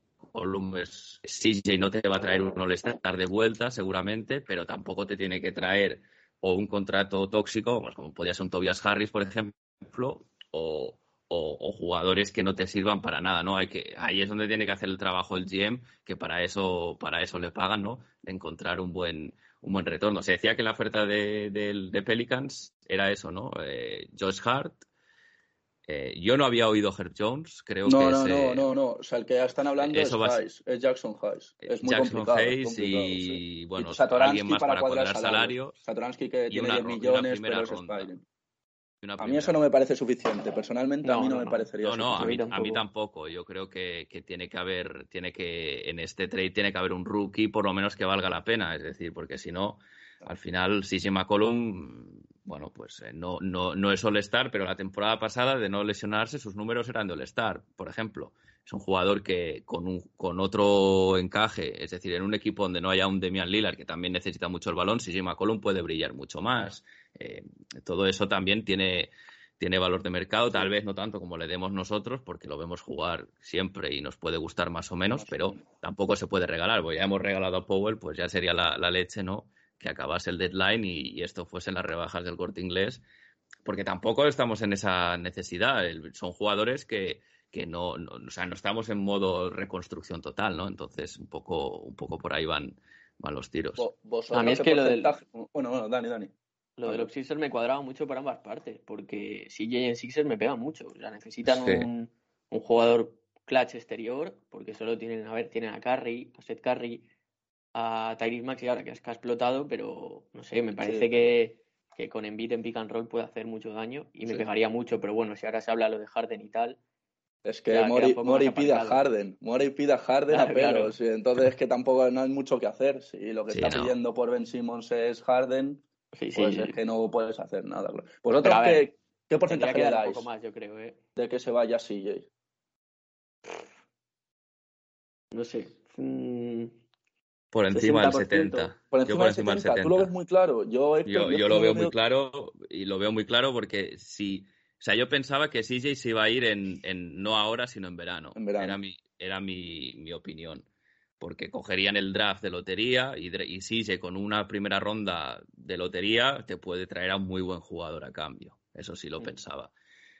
es, CJ no te va a traer un All-Star de vuelta, seguramente, pero tampoco te tiene que traer o un contrato tóxico, pues como podría ser un Tobias Harris, por ejemplo, o, o, jugadores que no te sirvan para nada, ¿no? Hay que, ahí es donde tiene que hacer el trabajo el GM, que para eso, para eso le pagan, ¿no? De encontrar un buen, un buen retorno. Se decía que la oferta de, de, Pelicans era eso, ¿no? Eh, Josh Hart. Eh, yo no había oído Herb Jones, creo no, que no, no, no, no, o sea, el que están hablando es, Hayes, es Jackson Hayes. Es muy Jackson complicado, Hayes y, bueno, alguien más para, cuadrar salarios. Satoransky que tiene 10 millones, pero es a mí eso no me parece suficiente. Personalmente a mí no, me parecería No, no, a mí, a mí, tampoco. Yo creo que, tiene que haber, tiene que, en este trade tiene que haber un rookie por lo menos que valga la pena. Es decir, porque si no, al final, Sisi McCollum, bueno, pues eh, no, no, no es All-Star, pero la temporada pasada, de no lesionarse, sus números eran de All-Star, por ejemplo. Es un jugador que con, un, con otro encaje, es decir, en un equipo donde no haya un Demian Lillard, que también necesita mucho el balón, Sisi McCollum puede brillar mucho más. Eh, todo eso también tiene, tiene valor de mercado, tal vez no tanto como le demos nosotros, porque lo vemos jugar siempre y nos puede gustar más o menos, pero tampoco se puede regalar. Ya hemos regalado a Powell, pues ya sería la, leche, ¿no? Que acabase el deadline y, esto fuese las rebajas del corte inglés, porque tampoco estamos en esa necesidad. son jugadores que, que no, o sea, no estamos en modo reconstrucción total, ¿no? Entonces, un poco, un poco por ahí van, van los tiros. a mí es que lo del... Bueno, bueno, Dani, Dani. Lo de los Sixers me cuadraba mucho para ambas partes, porque si en Sixers me pega mucho. O sea, necesitan un, un, jugador clutch exterior, porque solo tienen, a ver, tienen a Curry, a Seth Curry, a Tyrese Maxi ahora que es que ha explotado, pero no sé, me parece que, que, con Embiid en pick and roll puede hacer mucho daño y me pegaría mucho, pero bueno, si ahora se habla lo de Harden y tal. Es que Mori, pide a Harden, Mori pide a Harden a pelos, entonces es que tampoco no hay mucho que hacer. Si lo que está pidiendo por Ben Simmons es Harden, pues es que no puedes hacer nada. ¿Vosotros qué, qué porcentaje le dais? más, yo creo, ¿eh? De que se vaya CJ. No sé. Mm, por encima del 70. Por encima, del 70. Tú lo ves muy claro. Yo, yo, lo veo muy claro y lo veo muy claro porque si. O sea, yo pensaba que CJ se iba a ir en, en no ahora, sino en verano. En verano. Era mi, era mi, mi opinión porque cogerían el draft de lotería y, y CJ con una primera ronda de lotería te puede traer a un muy buen jugador a cambio. Eso sí lo pensaba.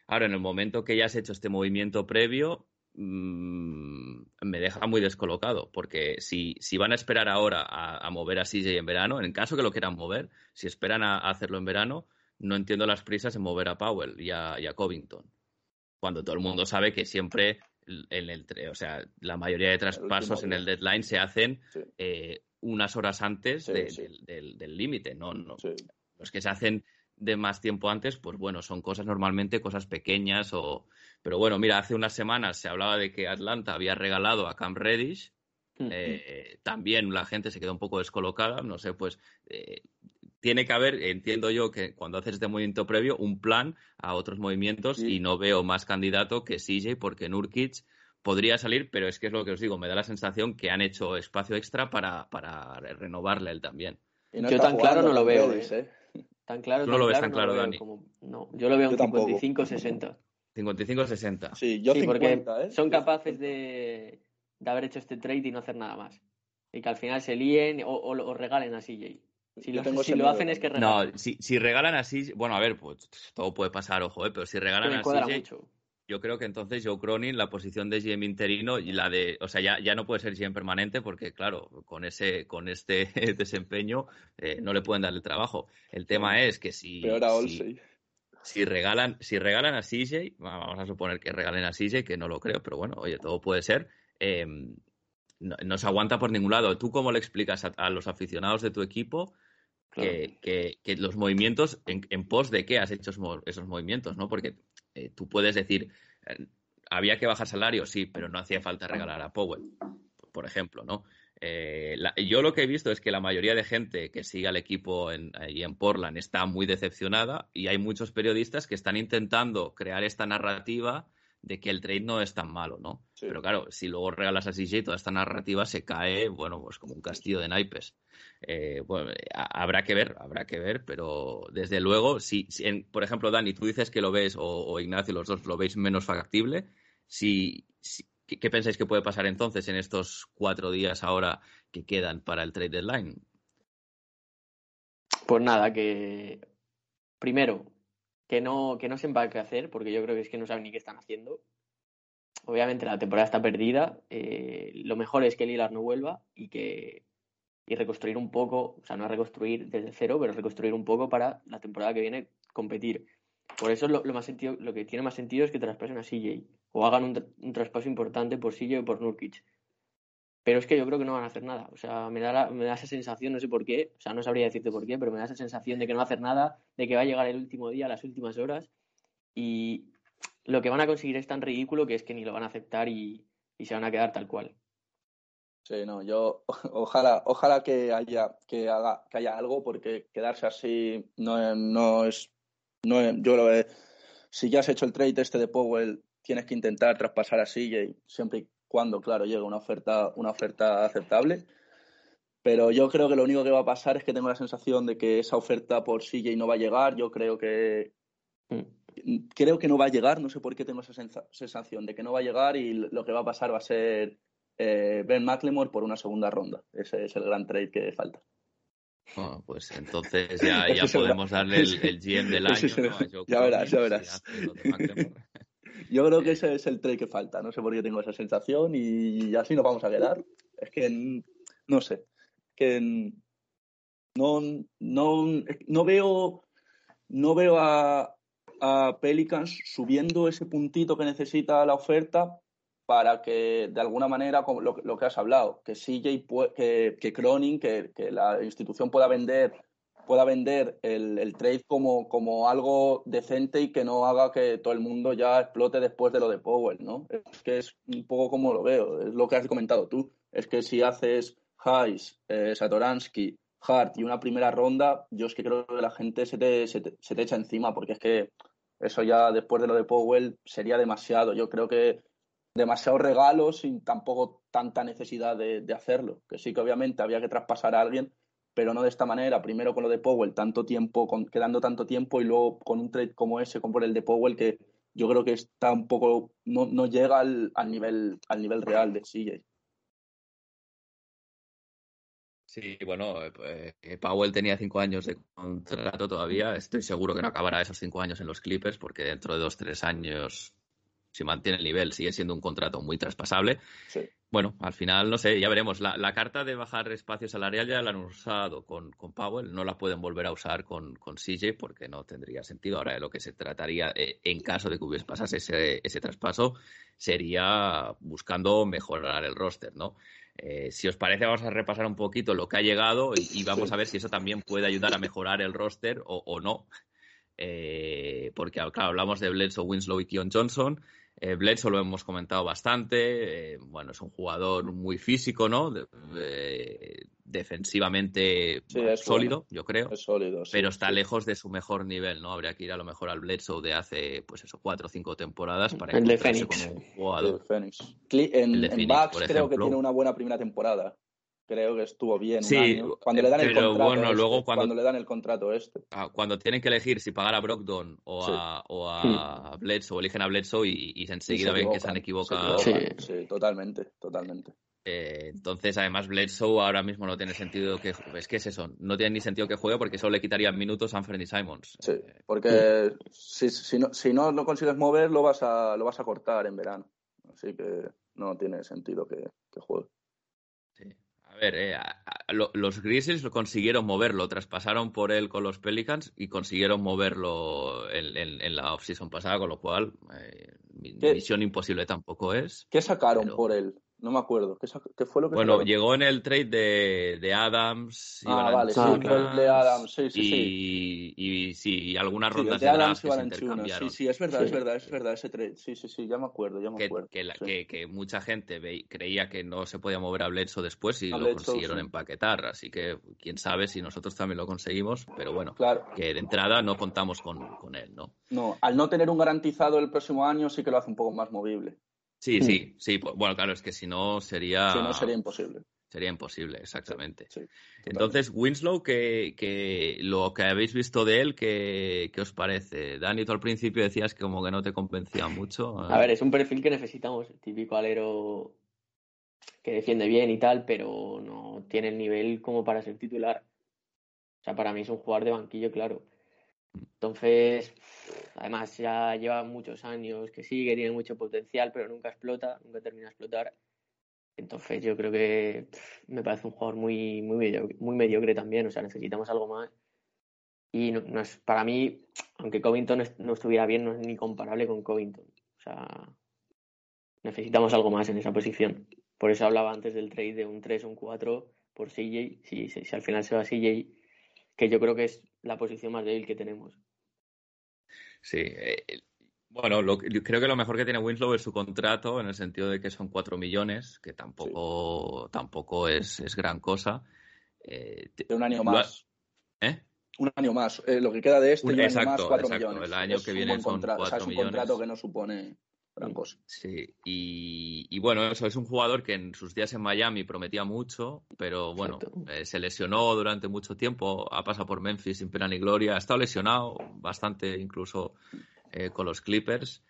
Ahora, en el momento que ya has hecho este movimiento previo, mm, me deja muy descolocado, porque si, si van a esperar ahora a, mover a CJ en verano, en caso que lo quieran mover, si esperan a, hacerlo en verano, no entiendo las prisas en mover a Powell y a Covington. Cuando todo el mundo sabe que siempre en el, o sea, la mayoría de traspasos en el deadline se hacen eh, unas horas antes del límite, ¿no? no Los que se hacen de más tiempo antes, pues bueno, son cosas normalmente cosas pequeñas o... Pero bueno, mira, hace unas semanas se hablaba de que Atlanta había regalado a Cam Reddish eh, también la gente se quedó un poco descolocada, no sé, pues eh, tiene que haber, entiendo yo, que cuando haces este movimiento previo, un plan a otros movimientos Sí. y no veo más candidato que CJ porque Nurkic podría salir, pero es que es lo que os digo, me da la sensación que han hecho espacio extra para, para renovarle él también. No Yo tan claro no lo veo, ¿eh? Tan claro, tan no lo ves claro, tan no claro, veo Dani. como- No, yo lo veo Yo un tampoco. 55-60. 55-60. Sí, yo Sí, 50, porque ¿eh? son capaces 50. de, de haber hecho este trade y no hacer nada más. Y que al final se líen o, o, regalen a CJ. Si lo, si hacen es que regalan. No, si, si regalan así, bueno, a ver, pues todo puede pasar, ojo, eh, pero si regalan me yo creo que entonces Joe Cronin, la posición de GM interino y la de, o sea, ya, ya no puede ser GM permanente porque, claro, con ese, con este desempeño eh, no le pueden dar el trabajo. El tema es que si, Peor a si, si regalan, si regalan a CJ, vamos a suponer que regalen a CJ, que no lo creo, pero bueno, oye, todo puede ser. eh, no, no se aguanta por ningún lado. ¿Tú cómo le explicas a, a los aficionados de tu equipo Claro. que, que- que los movimientos, en, en pos de qué has hecho esos movimientos, ¿no? Porque eh, tú puedes decir, eh, había que bajar salario, sí, pero no hacía falta regalar a Powell, por ejemplo, ¿no? Eh, yo lo que he visto es que la mayoría de gente que sigue al equipo en Portland está muy decepcionada y hay muchos periodistas que están intentando crear esta narrativa de que el trade no es tan malo, ¿no? Sí. Pero claro, si luego regalas a CJ, toda esta narrativa se cae, bueno, pues como un castillo de naipes. Eh, bueno, ha- habrá que ver, habrá que ver, pero desde luego, si, si en- por ejemplo, Dani, tú dices que lo ves, o, o Ignacio, los dos lo veis menos factible, si, si- ¿qué, qué pensáis que puede pasar entonces en estos cuatro días ahora que quedan para el trade deadline? Pues nada, que primero, que no, que no sepa qué hacer, porque yo creo que es que no saben ni qué están haciendo. Obviamente la temporada está perdida. eh, lo mejor es que Lillard no vuelva y que y reconstruir un poco, o sea, no reconstruir desde cero, pero reconstruir un poco para la temporada que viene competir. Por eso lo, lo más sentido, lo que tiene más sentido es que traspasen a CJ o hagan un, un traspaso importante por CJ o por Nurkic. Pero es que yo creo que no van a hacer nada. O sea, me da, la- me da esa sensación, no sé por qué, o sea, no sabría decirte por qué, pero me da esa sensación de que no va a hacer nada, de que va a llegar el último día, las últimas horas, y lo que van a conseguir es tan ridículo que es que ni lo van a aceptar y, y se van a quedar tal cual. Sí, no, yo ojalá, ojalá que haya, que haga, que haya algo, porque quedarse así no, no es, no es- yo lo veo, si ya has hecho el trade este de Powell, tienes que intentar traspasar a CJ, siempre y cuando, claro, llegue una oferta, una oferta aceptable. Pero yo creo que lo único que va a pasar es que tengo la sensación de que esa oferta por CJ no va a llegar. Yo creo que Mm. creo que no va a llegar, no sé por qué tengo esa sensa- sensación de que no va a llegar y lo que va a pasar va a ser eh, Ben McLemore por una segunda ronda. Ese es el gran trade que falta. Bueno, pues entonces ya, podemos darle el, el GM del año, ¿no? Ya verás, ya verás. Yo creo que ese es el trade que falta. No sé por qué tengo esa sensación y así nos vamos a quedar. Es que no sé. Que no, no, no veo no veo a, a Pelicans subiendo ese puntito que necesita la oferta para que de alguna manera, como lo, que has hablado, que CJ, que, que Cronin, que la institución pueda vender pueda vender el, el trade como, como algo decente y que no haga que todo el mundo ya explote después de lo de Powell, ¿no? Es que es un poco como lo veo, es lo que has comentado tú. Es que si haces Hayes, eh, Satoransky, Hart y una primera ronda, yo es que creo que la gente se te, se te, se te echa encima, porque es que eso ya después de lo de Powell sería demasiado. Yo creo que demasiados regalos sin tampoco tanta necesidad de, de hacerlo. Que sí que obviamente había que traspasar a alguien, pero no de esta manera. Primero con lo de Powell, tanto tiempo, con, quedando tanto tiempo, y luego con un trade como ese, como por el de Powell, que yo creo que está un poco, no, no llega al, al, nivel, al nivel real de CJ. Sí, bueno, eh, Powell tenía cinco años de contrato todavía. Estoy seguro que no acabará esos cinco años en los Clippers, porque dentro de dos, tres años, si mantiene el nivel, sigue siendo un contrato muy traspasable. Sí. Bueno, al final, no sé, ya veremos. La, carta de bajar espacio salarial ya la han usado con, con Powell, no la pueden volver a usar con, con, CJ porque no tendría sentido. Ahora, de lo que se trataría, eh, en caso de que hubiese pasado ese, ese traspaso, sería buscando mejorar el roster, ¿no? Eh, si os parece, vamos a repasar un poquito lo que ha llegado y, vamos a ver si eso también puede ayudar a mejorar el roster o, o no. Eh, porque, claro, hablamos de Bledsoe, Winslow y Keon Johnson. Eh, Bledsoe lo hemos comentado bastante. eh, bueno, es un jugador muy físico, ¿no? De- de- defensivamente Sí, bueno, es sólido, yo creo. Es sólido. sí, pero está sí. lejos de su mejor nivel, ¿no? Habría que ir a lo mejor al Bledsoe de hace, pues eso, cuatro o cinco temporadas para El de encontrarse Phoenix. con un jugador. Phoenix. Cli- En, El de en Bucks creo que tiene una buena primera temporada. Creo que estuvo bien. un Sí, año. Cuando le dan el contrato. bueno, este, luego cuando- le dan el contrato este. Ah, Cuando tienen que elegir si pagar a Brogdon o Sí. a, o a Bledsoe, eligen a Bledsoe y, y enseguida se ven que se han equivocado. se Sí. equivocan, sí, totalmente, totalmente. Eh, entonces, además, Bledsoe ahora mismo no tiene sentido que. Es que es eso, no tiene ni sentido que juegue porque solo le quitarían minutos a Anthony Simons. Sí, Eh, porque si, si, no, si no lo consigues mover, lo vas a, lo vas a cortar en verano. Así que no tiene sentido que, que juegue. A ver, eh, a- a- lo- los Grizzlies lo consiguieron moverlo, traspasaron por él con los Pelicans y consiguieron moverlo en, en- en la offseason pasada, con lo cual eh, misión imposible tampoco es. ¿Qué sacaron Pero- por él? No me acuerdo. ¿Qué, fue lo que Bueno, llegó en el trade de, de Adams y Ah, vale, sí, el de Adams, sí, sí, y, y sí, y algunas Sí, rondas de de Adams draft y que se Valanciunas. intercambiaron. Sí, sí, es verdad, Sí. es verdad, es verdad, ese trade. Sí, sí, sí, ya me acuerdo, ya me que, acuerdo. que la- sí. que- que mucha gente ve- creía que no se podía mover a Bledsoe después y A lo Bledsoe, consiguieron sí. empaquetar. Así que quién sabe si nosotros también lo conseguimos, pero bueno, Claro, que de entrada no contamos con, con él, ¿no? no, al no tener un garantizado el próximo año sí que lo hace un poco más movible. Sí, Hmm. sí, sí. pues, bueno, claro, es que si no sería, Si no, sería imposible. sería imposible, exactamente. Sí, Entonces, Winslow, que, que lo que habéis visto de él, ¿qué, qué os parece? Dani, tú al principio decías que como que no te convencía mucho. A ver, es un perfil que necesitamos, el típico alero que defiende bien y tal, pero no tiene el nivel como para ser titular. O sea, para mí es un jugador de banquillo, claro. Entonces, además ya lleva muchos años que sí, que tiene mucho potencial, pero nunca explota, nunca termina de explotar. Entonces yo creo que me parece un jugador muy, muy, mediocre, muy mediocre también, o sea, necesitamos algo más. Y no, no es, para mí, aunque Covington no estuviera bien, no es ni comparable con Covington. O sea, necesitamos algo más en esa posición. Por eso hablaba antes del trade de un 3 o un 4 por CJ. Si, si, si al final se va CJ, que yo creo que es la posición más débil que tenemos. Sí. eh, bueno, lo que- yo creo que lo mejor que tiene Winslow es su contrato, en el sentido de que son 4 millones, que tampoco, tampoco es, es gran cosa. Eh, un año más. ¿eh? Un año más. Eh, lo que queda de este Un- un año exacto, más, cuatro exacto. millones. El año Es que un viene buen son contrato, o sea, es un millones. contrato que no supone gran cosa. Sí, y, y bueno, eso es un jugador que en sus días en Miami prometía mucho, pero bueno, eh, se lesionó durante mucho tiempo, ha pasado por Memphis sin pena ni gloria, ha estado lesionado bastante incluso eh, con los Clippers.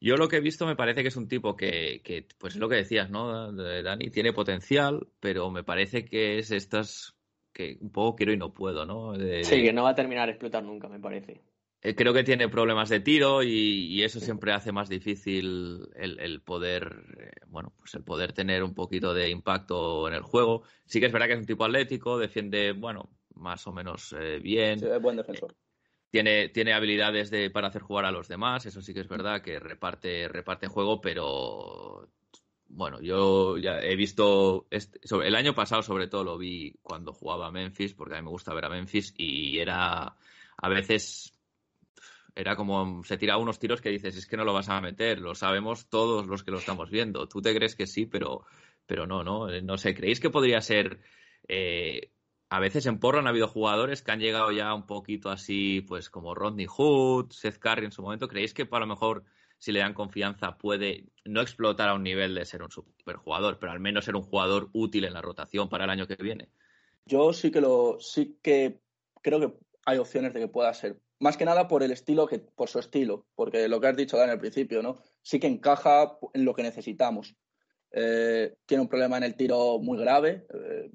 Yo lo que he visto me parece que es un tipo que, que, pues es lo que decías, ¿no, Dani? Tiene potencial, pero me parece que es estas que un poco quiero y no puedo, ¿no? De- Sí, que no va a terminar de explotar nunca, me parece. Eh, Creo que tiene problemas de tiro y, y eso siempre hace más difícil el, el poder, eh, bueno, pues el poder tener un poquito de impacto en el juego. Sí que es verdad que es un tipo atlético, defiende, bueno, más o menos eh, bien, Sí, es buen defensor. tiene, tiene habilidades de, para hacer jugar a los demás, eso sí que es verdad que reparte, reparte juego, pero bueno, yo ya he visto este- sobre- el año pasado sobre todo lo vi cuando jugaba a Memphis, porque a mí me gusta ver a Memphis y era a veces era como se tiraba unos tiros que dices, es que no lo vas a meter, lo sabemos todos los que lo estamos viendo. Tú te crees que sí, pero, pero no, no, Eh, no sé, ¿creéis que podría ser eh, a veces en Portland ha habido jugadores que han llegado ya un poquito así, pues como Rodney Hood, Seth Curry en su momento. ¿Creéis que a lo mejor, si le dan confianza, puede no explotar a un nivel de ser un superjugador, pero al menos ser un jugador útil en la rotación para el año que viene? Yo sí que lo, sí que creo que hay opciones de que pueda ser. Más que nada por el estilo que, por su estilo, porque lo que has dicho, Dani, al principio, ¿no? Sí que encaja en lo que necesitamos. Eh, tiene un problema en el tiro muy grave. eh,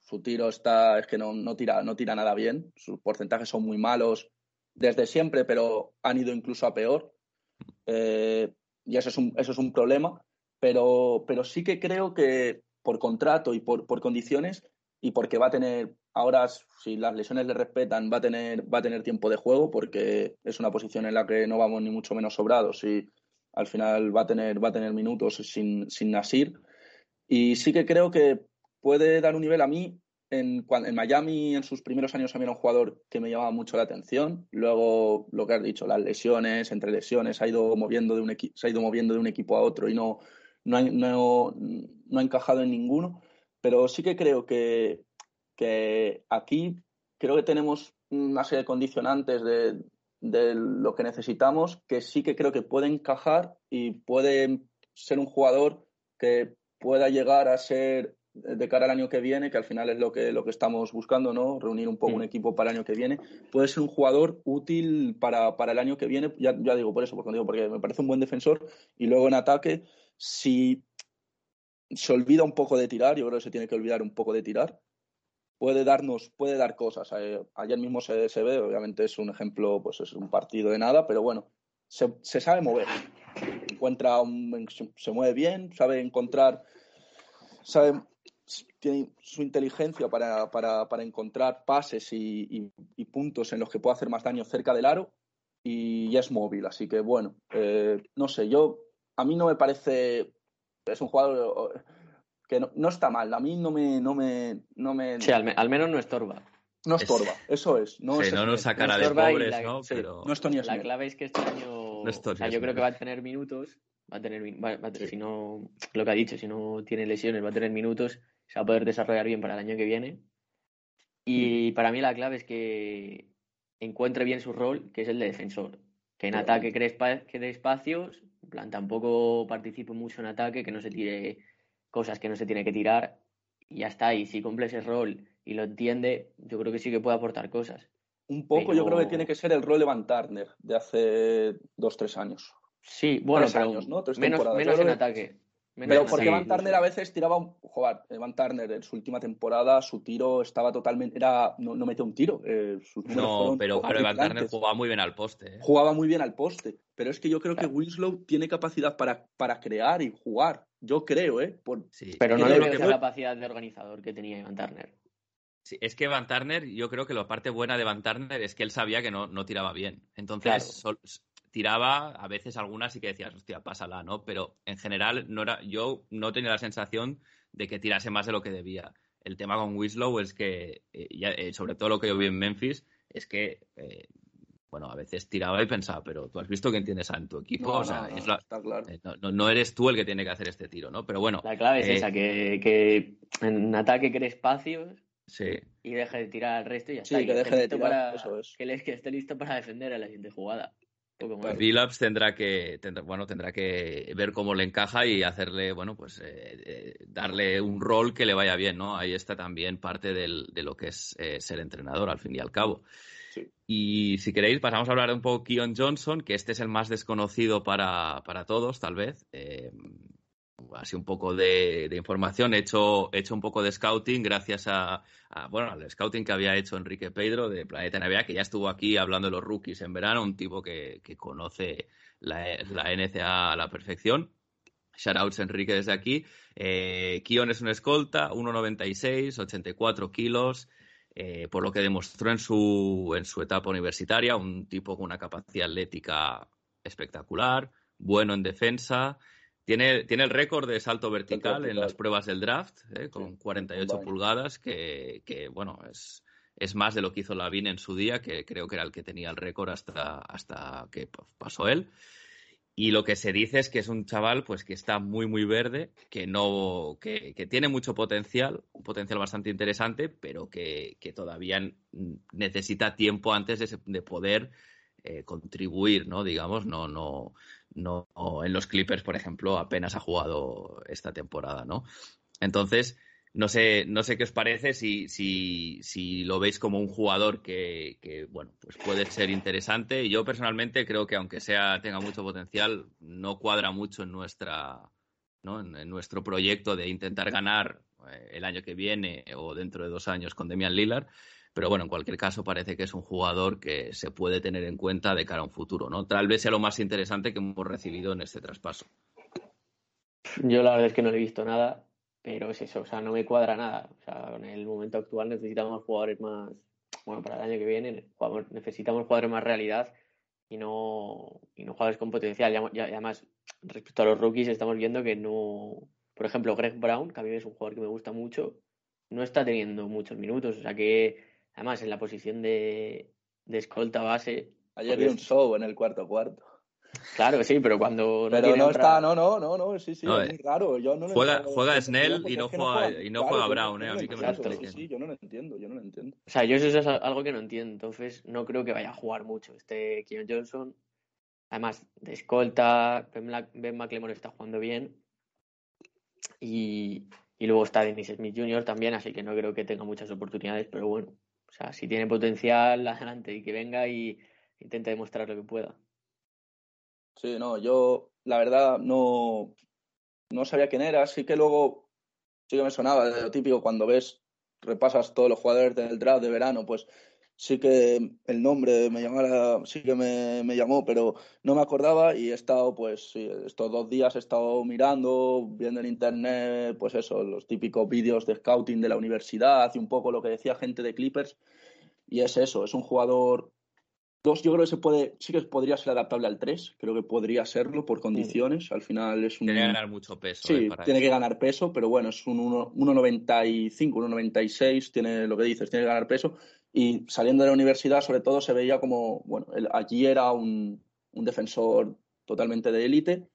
su tiro está, es que no, no tira, no tira nada bien. Sus porcentajes son muy malos desde siempre, pero han ido incluso a peor. Eh, y eso es un, eso es un problema. Pero, pero sí que creo que por contrato y por, por condiciones y porque va a tener, ahora si las lesiones le respetan, va a tener, va a tener tiempo de juego porque es una posición en la que no vamos ni mucho menos sobrados y al final va a tener, va a tener minutos sin, sin Nasir. Y sí que creo que puede dar un nivel a mí, en, en, Miami en sus primeros años mí era un jugador que me llamaba mucho la atención. Luego, lo que has dicho, las lesiones, entre lesiones, ha ido moviendo de un se ha ido moviendo de un equipo a otro y no, no, no, no ha encajado en ninguno. Pero sí que creo que, que aquí creo que tenemos una serie de condicionantes de, de lo que necesitamos que sí que creo que puede encajar y puede ser un jugador que pueda llegar a ser de cara al año que viene, que al final es lo que, lo que estamos buscando, ¿no? Reunir un poco un equipo para el año que viene. Puede ser un jugador útil para, para el año que viene, ya, ya, digo por eso, porque, digo, porque me parece un buen defensor. Y luego en ataque, si se olvida un poco de tirar, yo creo que se tiene que olvidar un poco de tirar, puede darnos, puede dar cosas. Eh, ayer mismo se, ve, obviamente es un ejemplo, pues es un partido de nada, pero bueno, se, sabe mover. Encuentra un, se mueve bien, sabe encontrar, sabe tiene su inteligencia para, para, para encontrar pases y, puntos en los que puede hacer más daño cerca del aro y es móvil. Así que bueno, eh, no sé, yo a mí no me parece. Es un jugador que no, no está mal. A mí no me. No me, no me... Sí, al, al menos no estorba. No estorba, es, eso es. No, sí, es no nos sacará de pobres, la, ¿no? Sí, Pero... no es Tony La clave es que este año. No es Tony o sea, yo creo que va a tener minutos. Va a tener, va, va a tener sí. si no, lo que ha dicho, si no tiene lesiones, va a tener minutos, se va a poder desarrollar bien para el año que viene. Y para mí la clave es que encuentre bien su rol, que es el de defensor. Que en ataque cree espacios, en plan, tampoco participe mucho en ataque, que no se tire cosas que no se tiene que tirar y ya está. Y si cumple ese rol y lo entiende, yo creo que sí que puede aportar cosas. Un poco, pero... yo creo que tiene que ser el rol de Van Turner de hace dos, tres años. Sí, bueno, tres pero años, ¿no? Tres menos, menos en ataque. Pero porque sí, Van Turner a veces tiraba un. Joder, Van Turner en su última temporada, su tiro estaba totalmente. era No, no metía un tiro. Eh, no, pero, pero Van Turner jugaba muy bien al poste. ¿eh? Jugaba muy bien al poste. Pero es que yo creo claro. que Winslow tiene capacidad para, para crear y jugar. Yo creo, ¿eh? Por... Sí. Pero no le veo esa capacidad de organizador que tenía Van Turner. Sí, es que Van Turner, yo creo que la parte buena de Van Turner es que él sabía que no, no tiraba bien. Entonces, claro. sol, tiraba, a veces algunas sí que decías, hostia, pásala, ¿no? Pero en general no era, yo no tenía la sensación de que tirase más de lo que debía. El tema con Winslow es que, eh, ya, eh, sobre todo lo que yo vi en Memphis, es que, eh, bueno, a veces tiraba y pensaba, pero tú has visto quién tienes en tu equipo, no, o sea, no, es la, está claro. no, no, eres tú el que tiene que hacer este tiro, ¿no? Pero bueno. La clave es esa, que, que en ataque cree espacios Sí. Y deje de tirar al resto y ya sí, está. que deje de tirar, para, eso es. Que, le, que, esté listo para defender a la siguiente jugada. Pues Billups tendrá que tendrá, bueno tendrá que ver cómo le encaja y hacerle bueno pues eh, eh, darle un rol que le vaya bien no ahí está también parte del, de lo que es eh, ser entrenador al fin y al cabo. Sí. y si queréis pasamos a hablar un poco de Keon Johnson que este es el más desconocido para, para todos tal vez así un poco de, información. He hecho, he hecho un poco de scouting gracias a, a, bueno, al scouting que había hecho Enrique Pedro de Planeta NBA, que ya estuvo aquí hablando de los rookies en verano, un tipo que, que conoce la, la, NCA a la perfección. Shoutouts Enrique desde aquí. Eh, Kion es un escolta, 1,96, 84 kilos. Eh, por lo que demostró en su, en su etapa universitaria, un tipo con una capacidad atlética espectacular, bueno en defensa, tiene, tiene el récord de salto vertical, vertical, en las pruebas del draft, ¿eh? con 48 vale. pulgadas, que, que, bueno, es, es más de lo que hizo Lavin en su día, que creo que era el que tenía el récord hasta, hasta que pasó él. Y lo que se dice es que es un chaval pues que está muy muy verde, que no que, que tiene mucho potencial, un potencial bastante interesante, pero que, que todavía necesita tiempo antes de, de poder eh, contribuir, ¿no? Digamos, no, no, no, en los Clippers, por ejemplo, apenas ha jugado esta temporada, ¿no? Entonces, no sé, no sé qué os parece si, si, si lo veis como un jugador que, que, bueno, pues puede ser interesante. Yo personalmente creo que aunque sea, tenga mucho potencial, no cuadra mucho en nuestra, en, en nuestro proyecto de intentar ganar eh, el año que viene o dentro de dos años con Demian Lillard. Pero bueno, en cualquier caso parece que es un jugador que se puede tener en cuenta de cara a un futuro, ¿no? Tal vez sea lo más interesante que hemos recibido en este traspaso. Yo la verdad es que no le he visto nada, pero es eso, o sea, no me cuadra nada. O sea, en el momento actual necesitamos jugadores más, bueno, para el año que viene necesitamos jugadores más realidad y no, y no jugadores con potencial. Y además, respecto a los rookies, estamos viendo que no, por ejemplo, Greg Brown, que a mí es un jugador que me gusta mucho, no está teniendo muchos minutos. O sea que, además, en la posición de, de escolta base. Ayer vi un show en el cuarto cuarto. Claro, sí, pero cuando. pero no está, no, no, no, no, sí, sí, es muy raro. Yo no juega juega Snell y no juega, y no juega Brown, ¿eh? A mí que me sí, sí, yo no lo entiendo, yo no lo entiendo. O sea, yo eso es algo que no entiendo, entonces no creo que vaya a jugar mucho. Este Keon Johnson, además de escolta, Ben McLemore está jugando bien. Y, y luego está Dennis Smith Jr. también, así que no creo que tenga muchas oportunidades, pero bueno, o sea, si tiene potencial, adelante y que venga y intente demostrar lo que pueda. Sí, no, yo la verdad no, no sabía quién era, sí que luego sí que me sonaba de lo típico cuando ves, repasas todos los jugadores del draft de verano, pues sí que el nombre me llamara, sí que me, me, llamó, pero no me acordaba y he estado, pues, estos dos días he estado mirando, viendo en internet, pues eso, los típicos vídeos de scouting de la universidad y un poco lo que decía gente de Clippers. Y es eso, es un jugador Dos, yo creo que se puede, sí que podría ser adaptable al 3, creo que podría serlo por condiciones. Al final es un. Tiene que ganar mucho peso. Sí, eh, tiene que ganar peso, pero bueno, es un 1,95, 1,96, tiene lo que dices, tiene que ganar peso. Y saliendo de la universidad, sobre todo, se veía como, bueno, allí era un, un, defensor totalmente de élite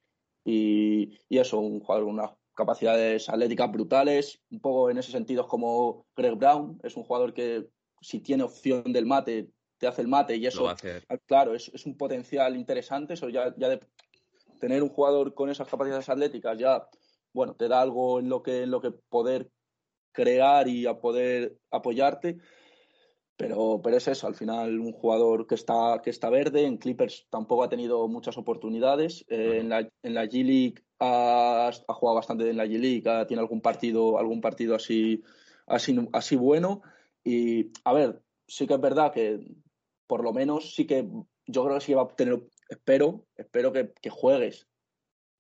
y, y, eso, un jugador con unas capacidades atléticas brutales, un poco en ese sentido es como Greg Brown, es un jugador que si tiene opción del mate te hace el mate y eso, claro, es, es, un potencial interesante. Eso ya, ya de tener un jugador con esas capacidades atléticas ya, bueno, te da algo en lo que, en lo que poder crear y a poder apoyarte. Pero, pero es eso, al final un jugador que está, que está verde, en Clippers tampoco ha tenido muchas oportunidades. Eh, en, la, en la G League ha, ha, jugado bastante en la G League, tiene algún partido, algún partido así, así, así bueno. Y a ver, sí que es verdad que por lo menos sí que yo creo que sí va a tener, espero, espero que, que juegues.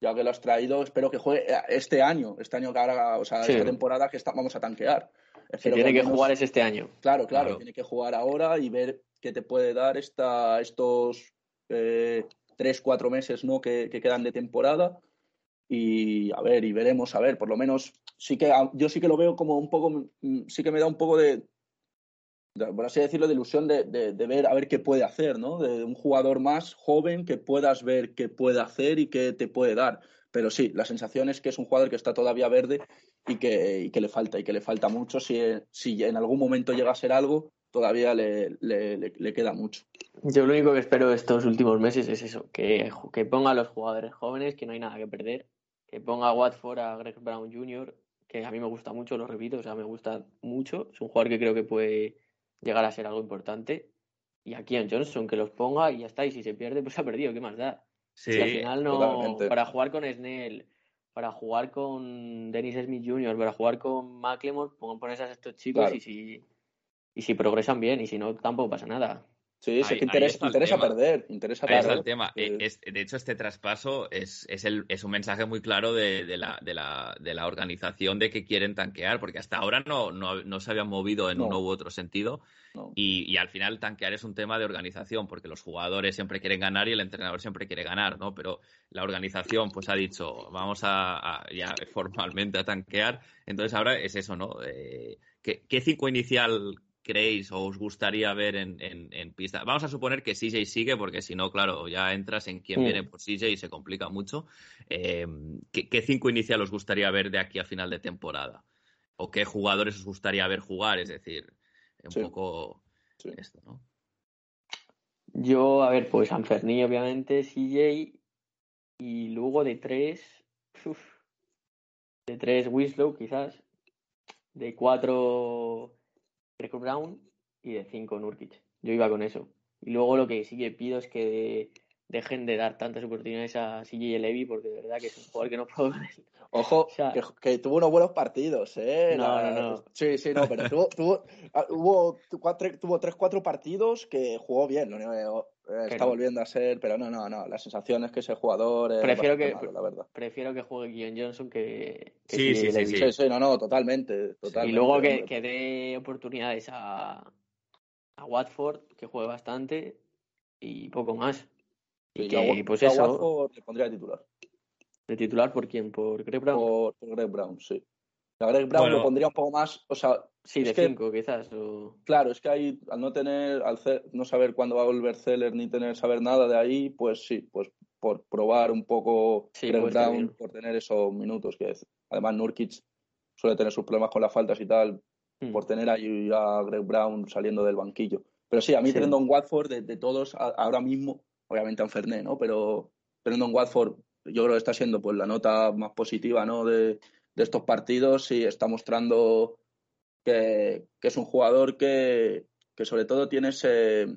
Ya que lo has traído, espero que juegue este año, este año que ahora, o sea, Sí. esta temporada que está- vamos a tanquear. Tiene que jugar es este año. Claro, claro, Claro. tiene que jugar ahora y ver qué te puede dar esta, estos eh, tres, cuatro meses ¿no? que, que quedan de temporada. Y a ver, y veremos, a ver, por lo menos sí que yo sí que lo veo como un poco, mm, sí que me da un poco de, de, por así decirlo, de ilusión de, de- de ver a ver qué puede hacer, ¿no? De un jugador más joven que puedas ver qué puede hacer y qué te puede dar. Pero sí, la sensación es que es un jugador que está todavía verde y que, le falta, y que le falta mucho. Si, si en algún momento llega a ser algo, todavía le, queda mucho. Yo lo único que espero estos últimos meses es eso, que, que ponga a los jugadores jóvenes, que no hay nada que perder, que ponga a Watford a Greg Brown Jr., que a mí me gusta mucho, lo repito, o sea, me gusta mucho, es un jugador que creo que puede llegar a ser algo importante, y a Keon Johnson, que los ponga y ya está, y si se pierde, pues ha perdido, ¿qué más da? Sí, Si al final no, totalmente. para jugar con Snell, para jugar con Dennis Smith Jr., para jugar con McLemore, pon- pones a estos chicos Claro. y si y si progresan bien, y si no, tampoco pasa nada. Sí, Ahí- que interesa, interesa perder. Interesa Ahí está el tema. Eh, es- de hecho, este traspaso es, es, el, es un mensaje muy claro de, de la, de, la, de la organización de que quieren tanquear, porque hasta ahora no, no, no se habían movido en No. uno u otro sentido. Y, y al final tanquear es un tema de organización, porque los jugadores siempre quieren ganar y el entrenador siempre quiere ganar, ¿no? Pero la organización pues ha dicho, vamos a, a- ya formalmente a tanquear. Entonces ahora es eso, ¿no? Eh, ¿qué, qué cinco inicial creéis o os gustaría ver en, en- en pista? Vamos a suponer que CJ sigue, porque si no, claro, ya entras en quién Mm. viene por CJ y se complica mucho. Eh, ¿qué, qué cinco inicial os gustaría ver de aquí a final de temporada? ¿O qué jugadores os gustaría ver jugar? Es decir, un Sí. poco Sí. esto, ¿no? Yo, a ver, pues Anferni, obviamente, CJ, y luego de tres, uf, de tres Winslow, quizás, de cuatro Greg Brown y de cinco Nurkic. Yo iba con eso. Y luego lo que sí que pido es que dejen de dar tantas oportunidades a CJ Levy, porque de verdad que es un jugador que no puedo. Ojo, O sea- que, que tuvo unos buenos partidos, ¿eh? No, no, no. Sí, sí, no, pero tuvo, tuvo, ah, hubo tuvo tres, cuatro partidos que jugó bien. Lo único eh, está volviendo a ser, pero no, no, no. La sensación es que ese jugador es Prefiero que- malo, la verdad. Prefiero que juegue Keon Johnson que, que Sí, sí, sí, sí. Sí, sí, no, no, totalmente. totalmente Y luego que, que dé oportunidades a, a Watford, que juegue bastante, y poco más. Y que, yo Wa- pues yo a eso, Watford le pondría titular. de titular por quién, por Greg Brown. Por, por Greg Brown, sí. La Greg Brown Bueno. lo pondría un poco más, o sea, Sí, Es de que- 5 quizás. O... claro, es que ahí al no tener, al ce- no saber cuándo va a volver Zeller ni tener saber nada de ahí, pues sí, pues por probar un poco Sí, Greg Brown, bien. por tener esos minutos que es- además Nurkic suele tener sus problemas con las faltas y tal, Mm. por tener ahí a Greg Brown saliendo del banquillo. Pero sí, a mí Sí. Trendon Watford, de, de todos a- ahora mismo, obviamente a Ferné, ¿no? Pero Trendon Watford yo creo que está siendo pues la nota más positiva, ¿no? De, de estos partidos y está mostrando que, que es un jugador que, que sobre todo tiene ese...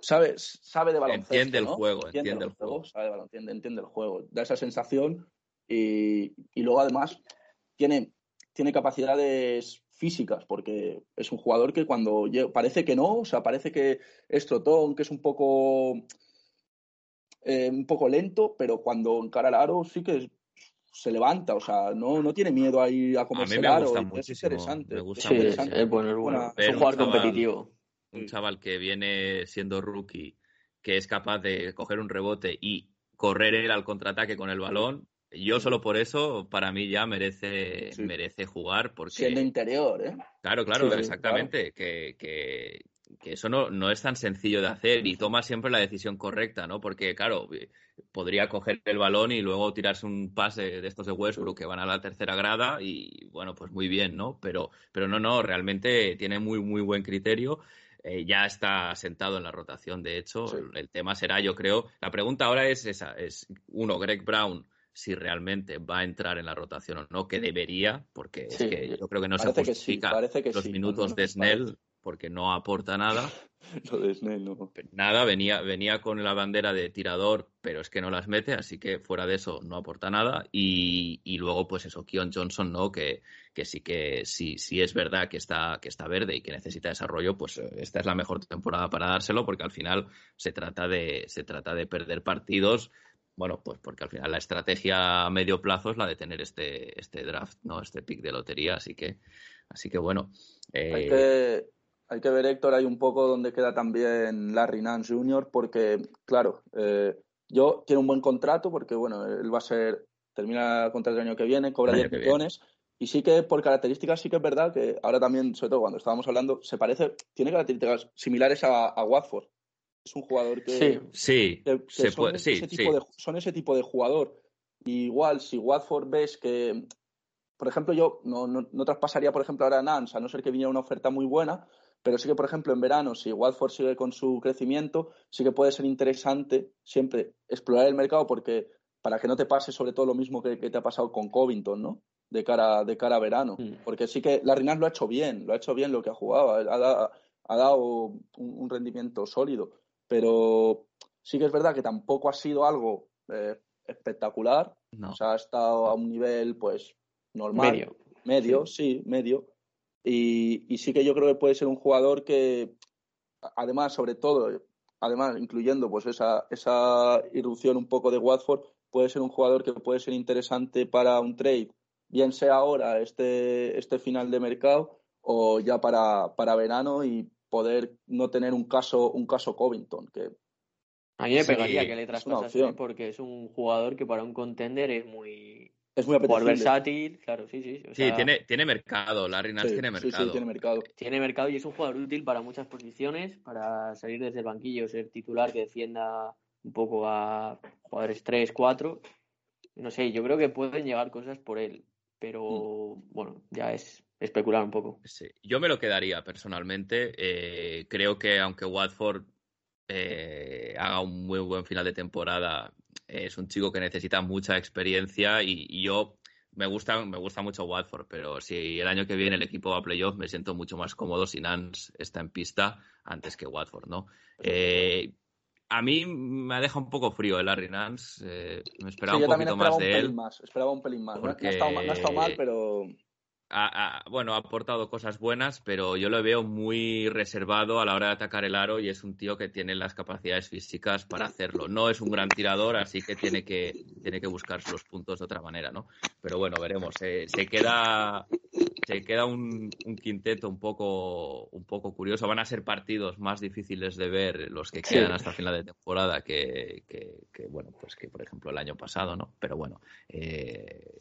Sabe, sabe de baloncesto, Entiende el ¿no? juego, entiende el juego. sabe de entiende, entiende el juego. Da esa sensación y, y luego además tiene, tiene capacidades físicas, porque es un jugador que cuando lle- parece que no, o sea, parece que es trotón, que es un poco eh, un poco lento, pero cuando encara el aro sí que se levanta, o sea, no, no tiene miedo ahí a comerse mí me gusta y es interesante. me gusta Sí, es es, interesante. es bueno, es bueno. Es un un jugador chaval- competitivo. un chaval que viene siendo rookie, que es capaz de coger un rebote y correr él al contraataque con el balón, yo solo por eso, para mí ya merece, Sí. merece jugar, porque... Siendo interior, ¿eh? Claro, claro, Sí, exactamente. Que, que, que eso no, no es tan sencillo de hacer y toma siempre la decisión correcta, ¿no? Porque, claro, podría coger el balón y luego tirarse un pase de estos de Westbrook que van a la tercera grada y, bueno, pues muy bien, ¿no? Pero, pero no, no, realmente tiene muy, muy buen criterio. Eh, ya está sentado en la rotación, de hecho. Sí. El tema será, yo creo. La pregunta ahora es esa: es uno, Greg Brown, si realmente va a entrar en la rotación o no, que debería, porque Sí, es que yo creo que no se que sí, justifica parece que los minutos de Snell. Porque no aporta nada. Lo de Snell, no. Nada, venía, venía con la bandera de tirador, pero es que no las mete, así que fuera de eso no aporta nada. Y, y luego, pues eso, Keon Johnson, ¿no? Que, que sí que sí, sí es verdad que está, que está verde y que necesita desarrollo, pues eh, esta es la mejor temporada para dárselo, porque al final se trata de, se trata de perder partidos. Bueno, pues porque al final la estrategia a medio plazo es la de tener este, este draft, ¿no? Este pick de lotería, así que, así que bueno. eh, Hay que, hay que ver, Héctor, hay un poco donde queda también Larry Nance Jr., porque, claro, eh, yo tiene un buen contrato, porque, bueno, él va a ser, termina el contrato el año que viene, cobra El 10 año que millones, y sí que por características sí que es verdad que ahora también, sobre todo cuando estábamos hablando, se parece, tiene características similares a, a Watford. Es un jugador que, Sí. sí, que- que se son, puede, sí, ese sí. tipo de, son ese tipo de jugador. Y igual, si Watford ves que, por ejemplo, yo no, no, no traspasaría, por ejemplo, ahora a Nance, a no ser que viniera una oferta muy buena, pero sí que, por ejemplo, en verano, si Watford sigue con su crecimiento, sí que puede ser interesante siempre explorar el mercado porque para que no te pase sobre todo lo mismo que, que te ha pasado con Covington, ¿no? De cara, de cara a verano. Mm. Porque sí que Larry Nance lo ha hecho bien, lo ha hecho bien lo que ha jugado, ha, dado un, un rendimiento sólido, pero sí que es verdad que tampoco ha sido algo eh, espectacular, No. o sea, ha estado a un nivel pues normal, Medio. medio, sí, medio, y, y sí que yo creo que puede ser un jugador que, a- además, sobre todo, además, incluyendo pues esa, esa irrupción un poco de Watford, puede ser un jugador que puede ser interesante para un trade, bien sea ahora, este, este final de mercado, o ya para, para verano y poder no tener un caso, un caso Covington, que A mí me Sí, pegaría que le es una traspasase opción. porque es un jugador que para un contender es muy es muy apetecible. versátil, claro, sí, sí. o Sí, tiene, tiene mercado, Larry Nance Sí, tiene sí, sí, mercado. tiene mercado. tiene mercado y es un jugador útil para muchas posiciones, para salir desde el banquillo, ser titular que defienda un poco a jugadores 3, 4. No sé, yo creo que pueden llegar cosas por él, pero Mm. bueno, ya es especular un poco. Sí, yo me lo quedaría personalmente. Eh, creo que aunque Watford eh, haga un muy buen final de temporada, eh, es un chico que necesita mucha experiencia y, y yo me gusta, me gusta mucho Watford, pero si el año que viene el equipo va a playoff, me siento mucho más cómodo si Nance está en pista antes que Watford, ¿no? Eh, a mí me ha dejado un poco frío el Larry Nance. eh, me esperaba Sí, un poquito esperaba más un de pelín él. más, esperaba un pelín más. No- Porque- No, ha estado, mal- no ha estado mal, pero ha- ha- bueno, ha aportado cosas buenas, pero yo lo veo muy reservado a la hora de atacar el aro y es un tío que tiene las capacidades físicas para hacerlo. No es un gran tirador, así que tiene que, tiene que buscar los puntos de otra manera, ¿no? Pero bueno, veremos. Eh, se queda, se queda un, un quinteto un poco, un poco curioso. Van a ser partidos más difíciles de ver los que Sí. quedan hasta final de temporada que, que- que, bueno, pues que por ejemplo el año pasado, ¿no? Pero bueno, eh,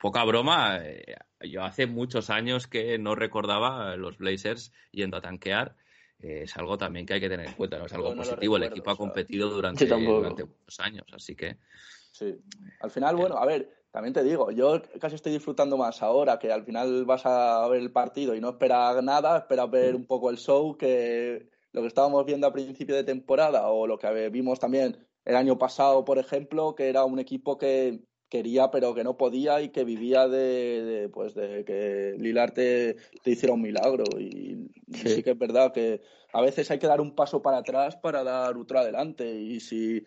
poca broma, eh, yo hace muchos años que no recordaba los Blazers yendo a tanquear. Eh, es algo también que hay que tener en cuenta, ¿no? Es algo no positivo. El equipo ha competido durante, durante muchos años, así que Sí. Al final, bueno, a ver, también te digo, yo casi estoy disfrutando más ahora, que al final vas a ver el partido y no esperas nada, esperas ver un poco el show que lo que estábamos viendo a principio de temporada o lo que vimos también el año pasado, por ejemplo, que era un equipo que quería pero que no podía y que vivía de, de, pues de que Lilar te, te hiciera un milagro y sí. sí que es verdad que a veces hay que dar un paso para atrás para dar otro adelante y si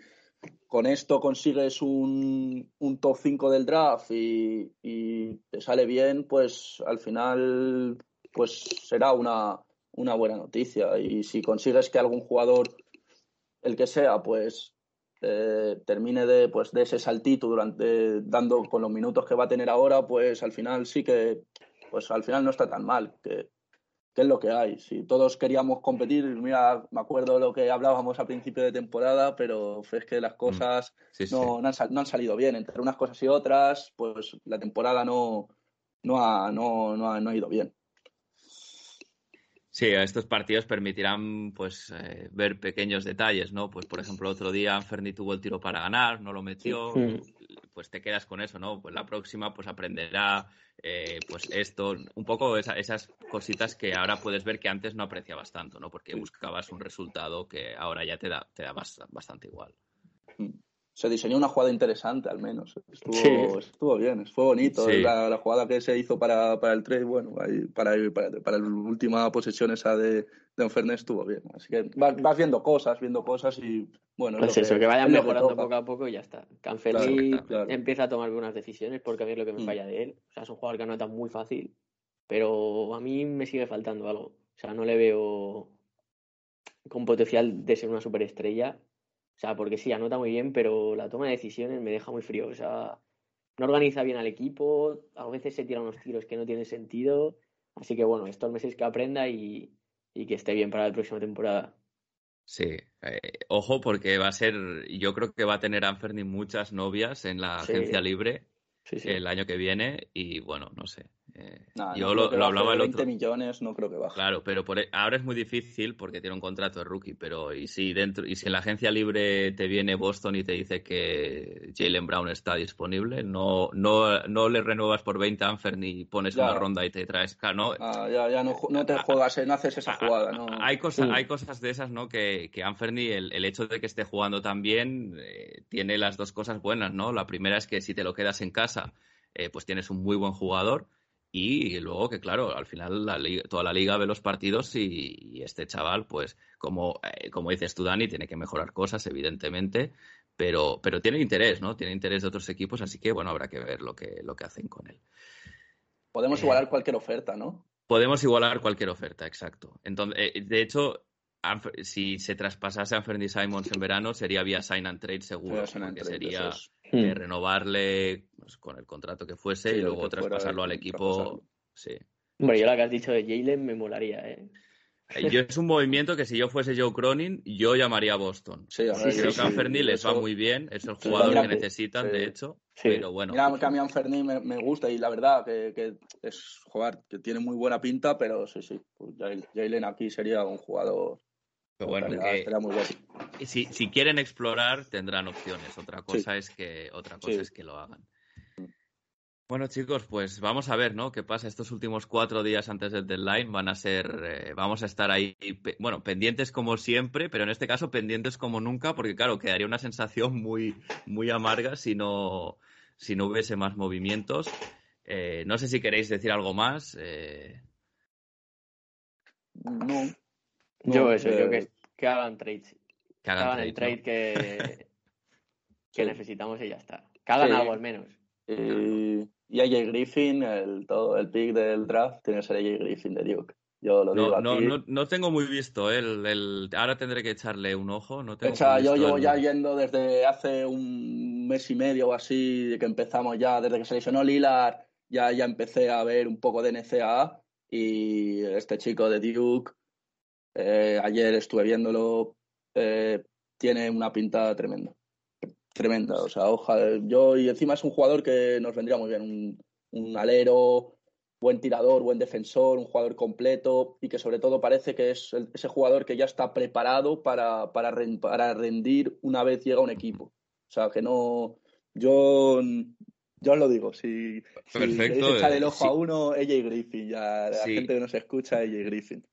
con esto consigues un, un top 5 del draft y, y, te sale bien, pues al final pues será una, una buena noticia. Y si consigues que algún jugador, el que sea, pues eh, termine de, pues, de ese saltito durante dando con los minutos que va a tener ahora, pues al final sí que pues al final no está tan mal. Que, que es lo que hay. Si todos queríamos competir, mira, me acuerdo lo que hablábamos a principio de temporada, pero es que las cosas sí, sí. No, no, han, no, han, salido bien. Entre unas cosas y otras, pues la temporada no, no, ha, no, no, ha, no ha ido bien. Sí, estos partidos permitirán pues eh, ver pequeños detalles, ¿no? Pues por ejemplo, otro día Anferni tuvo el tiro para ganar, no lo metió, sí. pues te quedas con eso, ¿no? Pues la próxima pues aprenderá eh, pues esto, un poco esa, esas cositas que ahora puedes ver que antes no apreciabas tanto, ¿no? Porque buscabas un resultado que ahora ya te da, te da bastante igual. Se diseñó una jugada interesante, al menos. Estuvo, sí. estuvo bien, fue bonito. Sí. La, la, jugada que se hizo para, para el trade, bueno, ahí, para, para, para, la última posesión esa de, de Fernández estuvo bien. Así que vas, vas, viendo cosas, viendo cosas y bueno. Pues eso, que, que vayan mejorando que poco a poco y ya está. Claro, claro. empieza a tomar algunas decisiones porque a mí es lo que me falla mm. de él. O sea, es un jugador que anota muy fácil, pero a mí me sigue faltando algo. O sea, no le veo con potencial de ser una superestrella. O sea, porque sí, anota muy bien, pero la toma de decisiones me deja muy frío. O sea, no organiza bien al equipo, a veces se tira unos tiros que no tienen sentido. Así que bueno, estos meses que aprenda y, y que esté bien para la próxima temporada. Sí, eh, ojo porque va a ser, yo creo que va a tener Anferni muchas novias en la Sí. agencia libre Sí, sí. el año que viene y bueno, no sé. Eh, Nah, yo no lo, hablaba el 20 otro. millones, no creo que baje. Claro, pero por, e- ahora es muy difícil porque tiene un contrato de rookie, pero y si dentro y si en la agencia libre te viene Boston y te dice que Jalen Brown está disponible, no no no le renuevas por 20 a Anfer ni pones Ya. una ronda y te traes, claro, no, Ah, ya, ya no, no te juegas, eh, no haces esa jugada. No. hay cosas, hay cosas de esas, ¿no? Que, que Anferni, el, el hecho de que esté jugando tan bien, eh, tiene las dos cosas buenas, ¿no? La primera es que si te lo quedas en casa, eh, pues tienes un muy buen jugador. Y luego que, claro, al final la liga- toda la liga ve los partidos y, y este chaval, pues, como, eh, como dices tú, Dani, tiene que mejorar cosas, evidentemente, pero, pero tiene interés, ¿no? Tiene interés de otros equipos, así que, bueno, habrá que ver lo que, lo que hacen con él. Podemos Eh, igualar cualquier oferta, ¿no? Podemos igualar cualquier oferta, exacto. Entonces, eh, de hecho, si se traspasase a Anthony Simons en verano, sería vía sign and trade seguro, sign and porque trade, sería es. eh, Mm. renovarle pues, con el contrato que fuese Sí, y luego fuera, traspasarlo al eh, equipo. Sí. Hombre, yo lo que has dicho de Jalen me molaría, ¿eh? Eh, Yo es un movimiento que si yo fuese Joe Cronin, yo llamaría a Boston. Sí, a ver, sí, Creo sí, que a Anferni les va muy bien, es el jugador mira que necesitan, sí. de hecho, Sí. pero bueno. Mira, que a mí Anferni me, me gusta y la verdad que, que es jugar, que tiene muy buena pinta, pero sí, sí. Pues Jalen aquí sería un jugador. Pero bueno, muy bueno. si, si quieren explorar, tendrán opciones. Otra cosa es que otra cosa Sí. es que lo hagan. Bueno, chicos, pues vamos a ver, ¿no? ¿Qué pasa? Estos últimos cuatro días antes del deadline van a ser, eh, vamos a estar ahí, bueno, pendientes como siempre, pero en este caso pendientes como nunca, porque claro, quedaría una sensación muy, muy amarga si no, si no hubiese más movimientos. Eh, no sé si queréis decir algo más. eh, No. Yo no, eso, eh, creo que, que hagan trades. que Que hagan el trade, que, que Sí. necesitamos y ya está. Que hagan Sí. algo al menos. Y, y AJ Griffin, el, todo, el pick del draft, tiene que ser AJ Griffin de Duke. Yo lo ¿no? digo No, aquí. no, no tengo muy visto, ¿eh? el, el- ahora tendré que echarle un ojo. No tengo O sea, muy yo llevo el- ya yendo desde hace un mes y medio o así, de que empezamos ya, desde que se lesionó Lilar, ya, ya empecé a ver un poco de NCAA y este chico de Duke, eh, ayer estuve viéndolo, eh, tiene una pinta tremenda. Tremenda, o sea, ojalá, yo y encima es un jugador que nos vendría muy bien, un, un alero, buen tirador, buen defensor, un jugador completo y que sobre todo parece que es ese jugador que ya está preparado para, para, para rendir una vez llega a un equipo. O sea, que no. Yo, yo os lo digo, si, Perfecto, si echar el ojo a uno, AJ Griffin, ya la gente que nos escucha, AJ Griffin.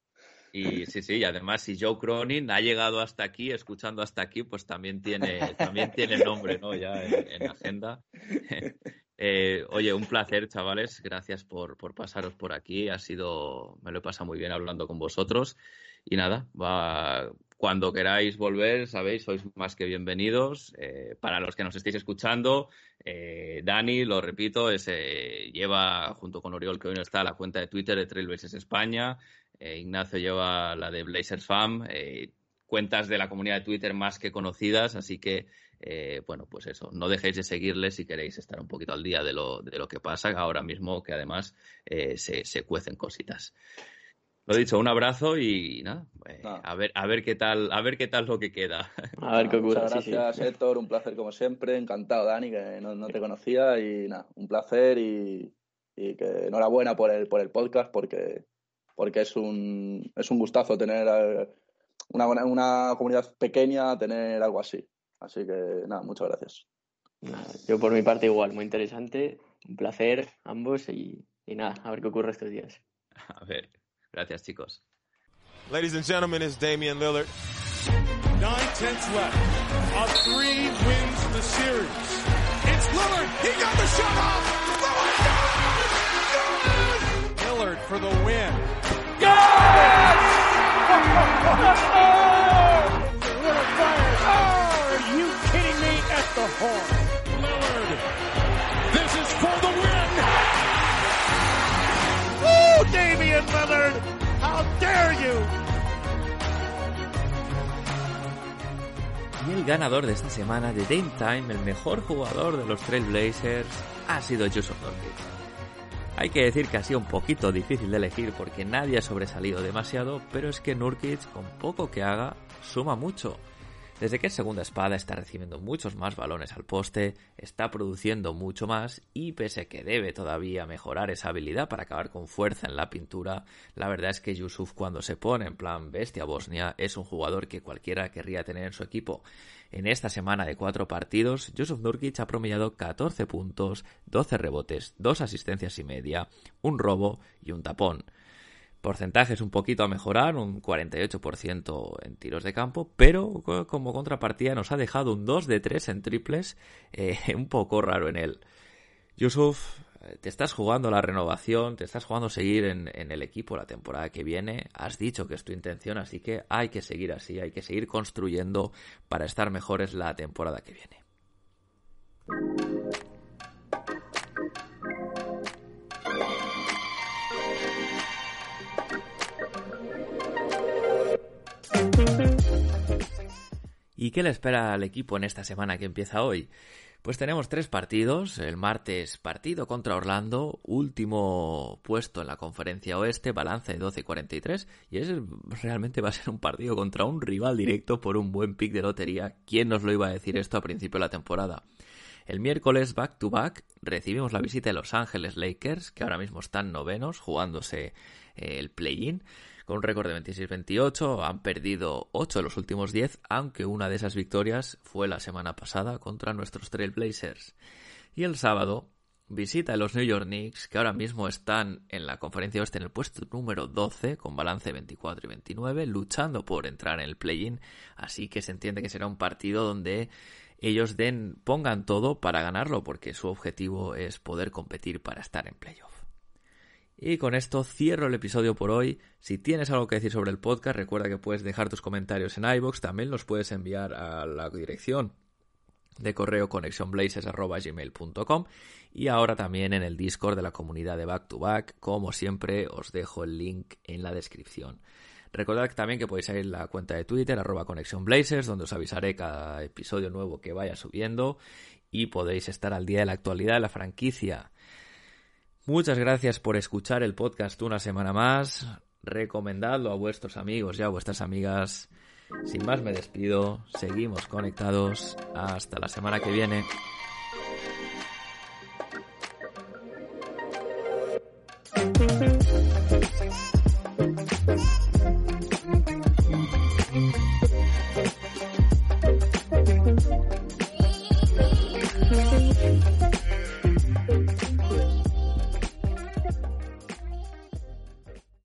Y sí, sí, y además si Joe Cronin ha llegado hasta aquí, escuchando hasta aquí, pues también tiene, también tiene nombre, ¿no? Ya en, la agenda. Eh, oye, un placer, chavales. Gracias por, por, pasaros por aquí. Ha sido, me lo he pasado muy bien hablando con vosotros. Y nada, va, cuando queráis volver, sabéis, sois más que bienvenidos. Eh, para los que nos estéis escuchando, eh, Dani, lo repito, ese, lleva junto con Oriol, que hoy no está, la cuenta de Twitter de Trailblazers España. Eh, Ignacio lleva la de Blazers Fam, eh, cuentas de la comunidad de Twitter más que conocidas, así que, eh, bueno, pues eso, no dejéis de seguirles si queréis estar un poquito al día de lo, de lo que pasa ahora mismo, que además se, se, cuecen cositas. Lo dicho, un abrazo y nada, a ver, a ver qué tal, a ver qué tal lo que queda. A ver qué ocurre. Muchas gracias, Héctor, un placer como siempre, encantado, Dani, que no, no te conocía y nada, un placer y, y que enhorabuena por el, por el podcast porque porque es un, es un gustazo tener eh, una, una comunidad pequeña, tener algo así. Así que nada, muchas gracias. Yo por mi parte igual, muy interesante, un placer ambos y, y nada, a ver qué ocurre estos días. A ver, gracias chicos. Ladies and gentlemen, it's Damian Lillard. Nine tenths left. A three wins the series. It's Lillard. He got the shot off. Lillard! Lillard for the win. Oh, are you kidding me? At the horn. Lillard. How dare you? Y el ganador de esta semana de Dame Time, el mejor jugador de los Trailblazers, ha sido Joseph Nurkic. Hay que decir que ha sido un poquito difícil de elegir porque nadie ha sobresalido demasiado, pero es que Nurkic, con poco que haga, suma mucho. Desde que es segunda espada está recibiendo muchos más balones al poste, está produciendo mucho más y pese a que debe todavía mejorar esa habilidad para acabar con fuerza en la pintura, la verdad es que Yusuf cuando se pone en plan bestia Bosnia es un jugador que cualquiera querría tener en su equipo. En esta semana de cuatro partidos, Yusuf Nurkic ha promediado 14 puntos, 12 rebotes, 2 asistencias y media, un robo y un tapón porcentajes un poquito a mejorar, un 48% en tiros de campo, pero como contrapartida nos ha dejado un 2 de 3 en triples, eh, un poco raro en él. Yusuf, eh, te estás jugando la renovación, te estás jugando seguir en, en, el equipo la temporada que viene, has dicho que es tu intención, así que hay que seguir así, hay que seguir construyendo para estar mejores la temporada que viene. ¿Y qué le espera al equipo en esta semana que empieza hoy? Pues tenemos tres partidos. El martes partido contra Orlando, último puesto en la conferencia oeste, balance de 12-43. Y ese realmente va a ser un partido contra un rival directo por un buen pick de lotería. ¿Quién nos lo iba a decir esto a principio de la temporada? El miércoles back to back recibimos la visita de Los Ángeles Lakers, que ahora mismo están novenos jugándose eh, el play-in. Con un récord de 26-28 han perdido 8 de los últimos 10, aunque una de esas victorias fue la semana pasada contra nuestros Trailblazers. Y el sábado visita a los New York Knicks, que ahora mismo están en la conferencia oeste en el puesto número 12, con balance 24 y 29, luchando por entrar en el play-in, así que se entiende que será un partido donde ellos den, pongan todo para ganarlo, porque su objetivo es poder competir para estar en playoff. Y con esto cierro el episodio por hoy. Si tienes algo que decir sobre el podcast, recuerda que puedes dejar tus comentarios en iBox, también los puedes enviar a la dirección de correo connectionblazers.gmail.com y ahora también en el Discord de la comunidad de Back to Back. Como siempre, os dejo el link en la descripción. Recordad también que podéis ir a la cuenta de Twitter, arroba connectionblazers, donde os avisaré cada episodio nuevo que vaya subiendo y podéis estar al día de la actualidad de la franquicia. Muchas gracias por escuchar el podcast una semana más. Recomendadlo a vuestros amigos y a vuestras amigas. Sin más me despido, seguimos conectados. Hasta la semana que viene.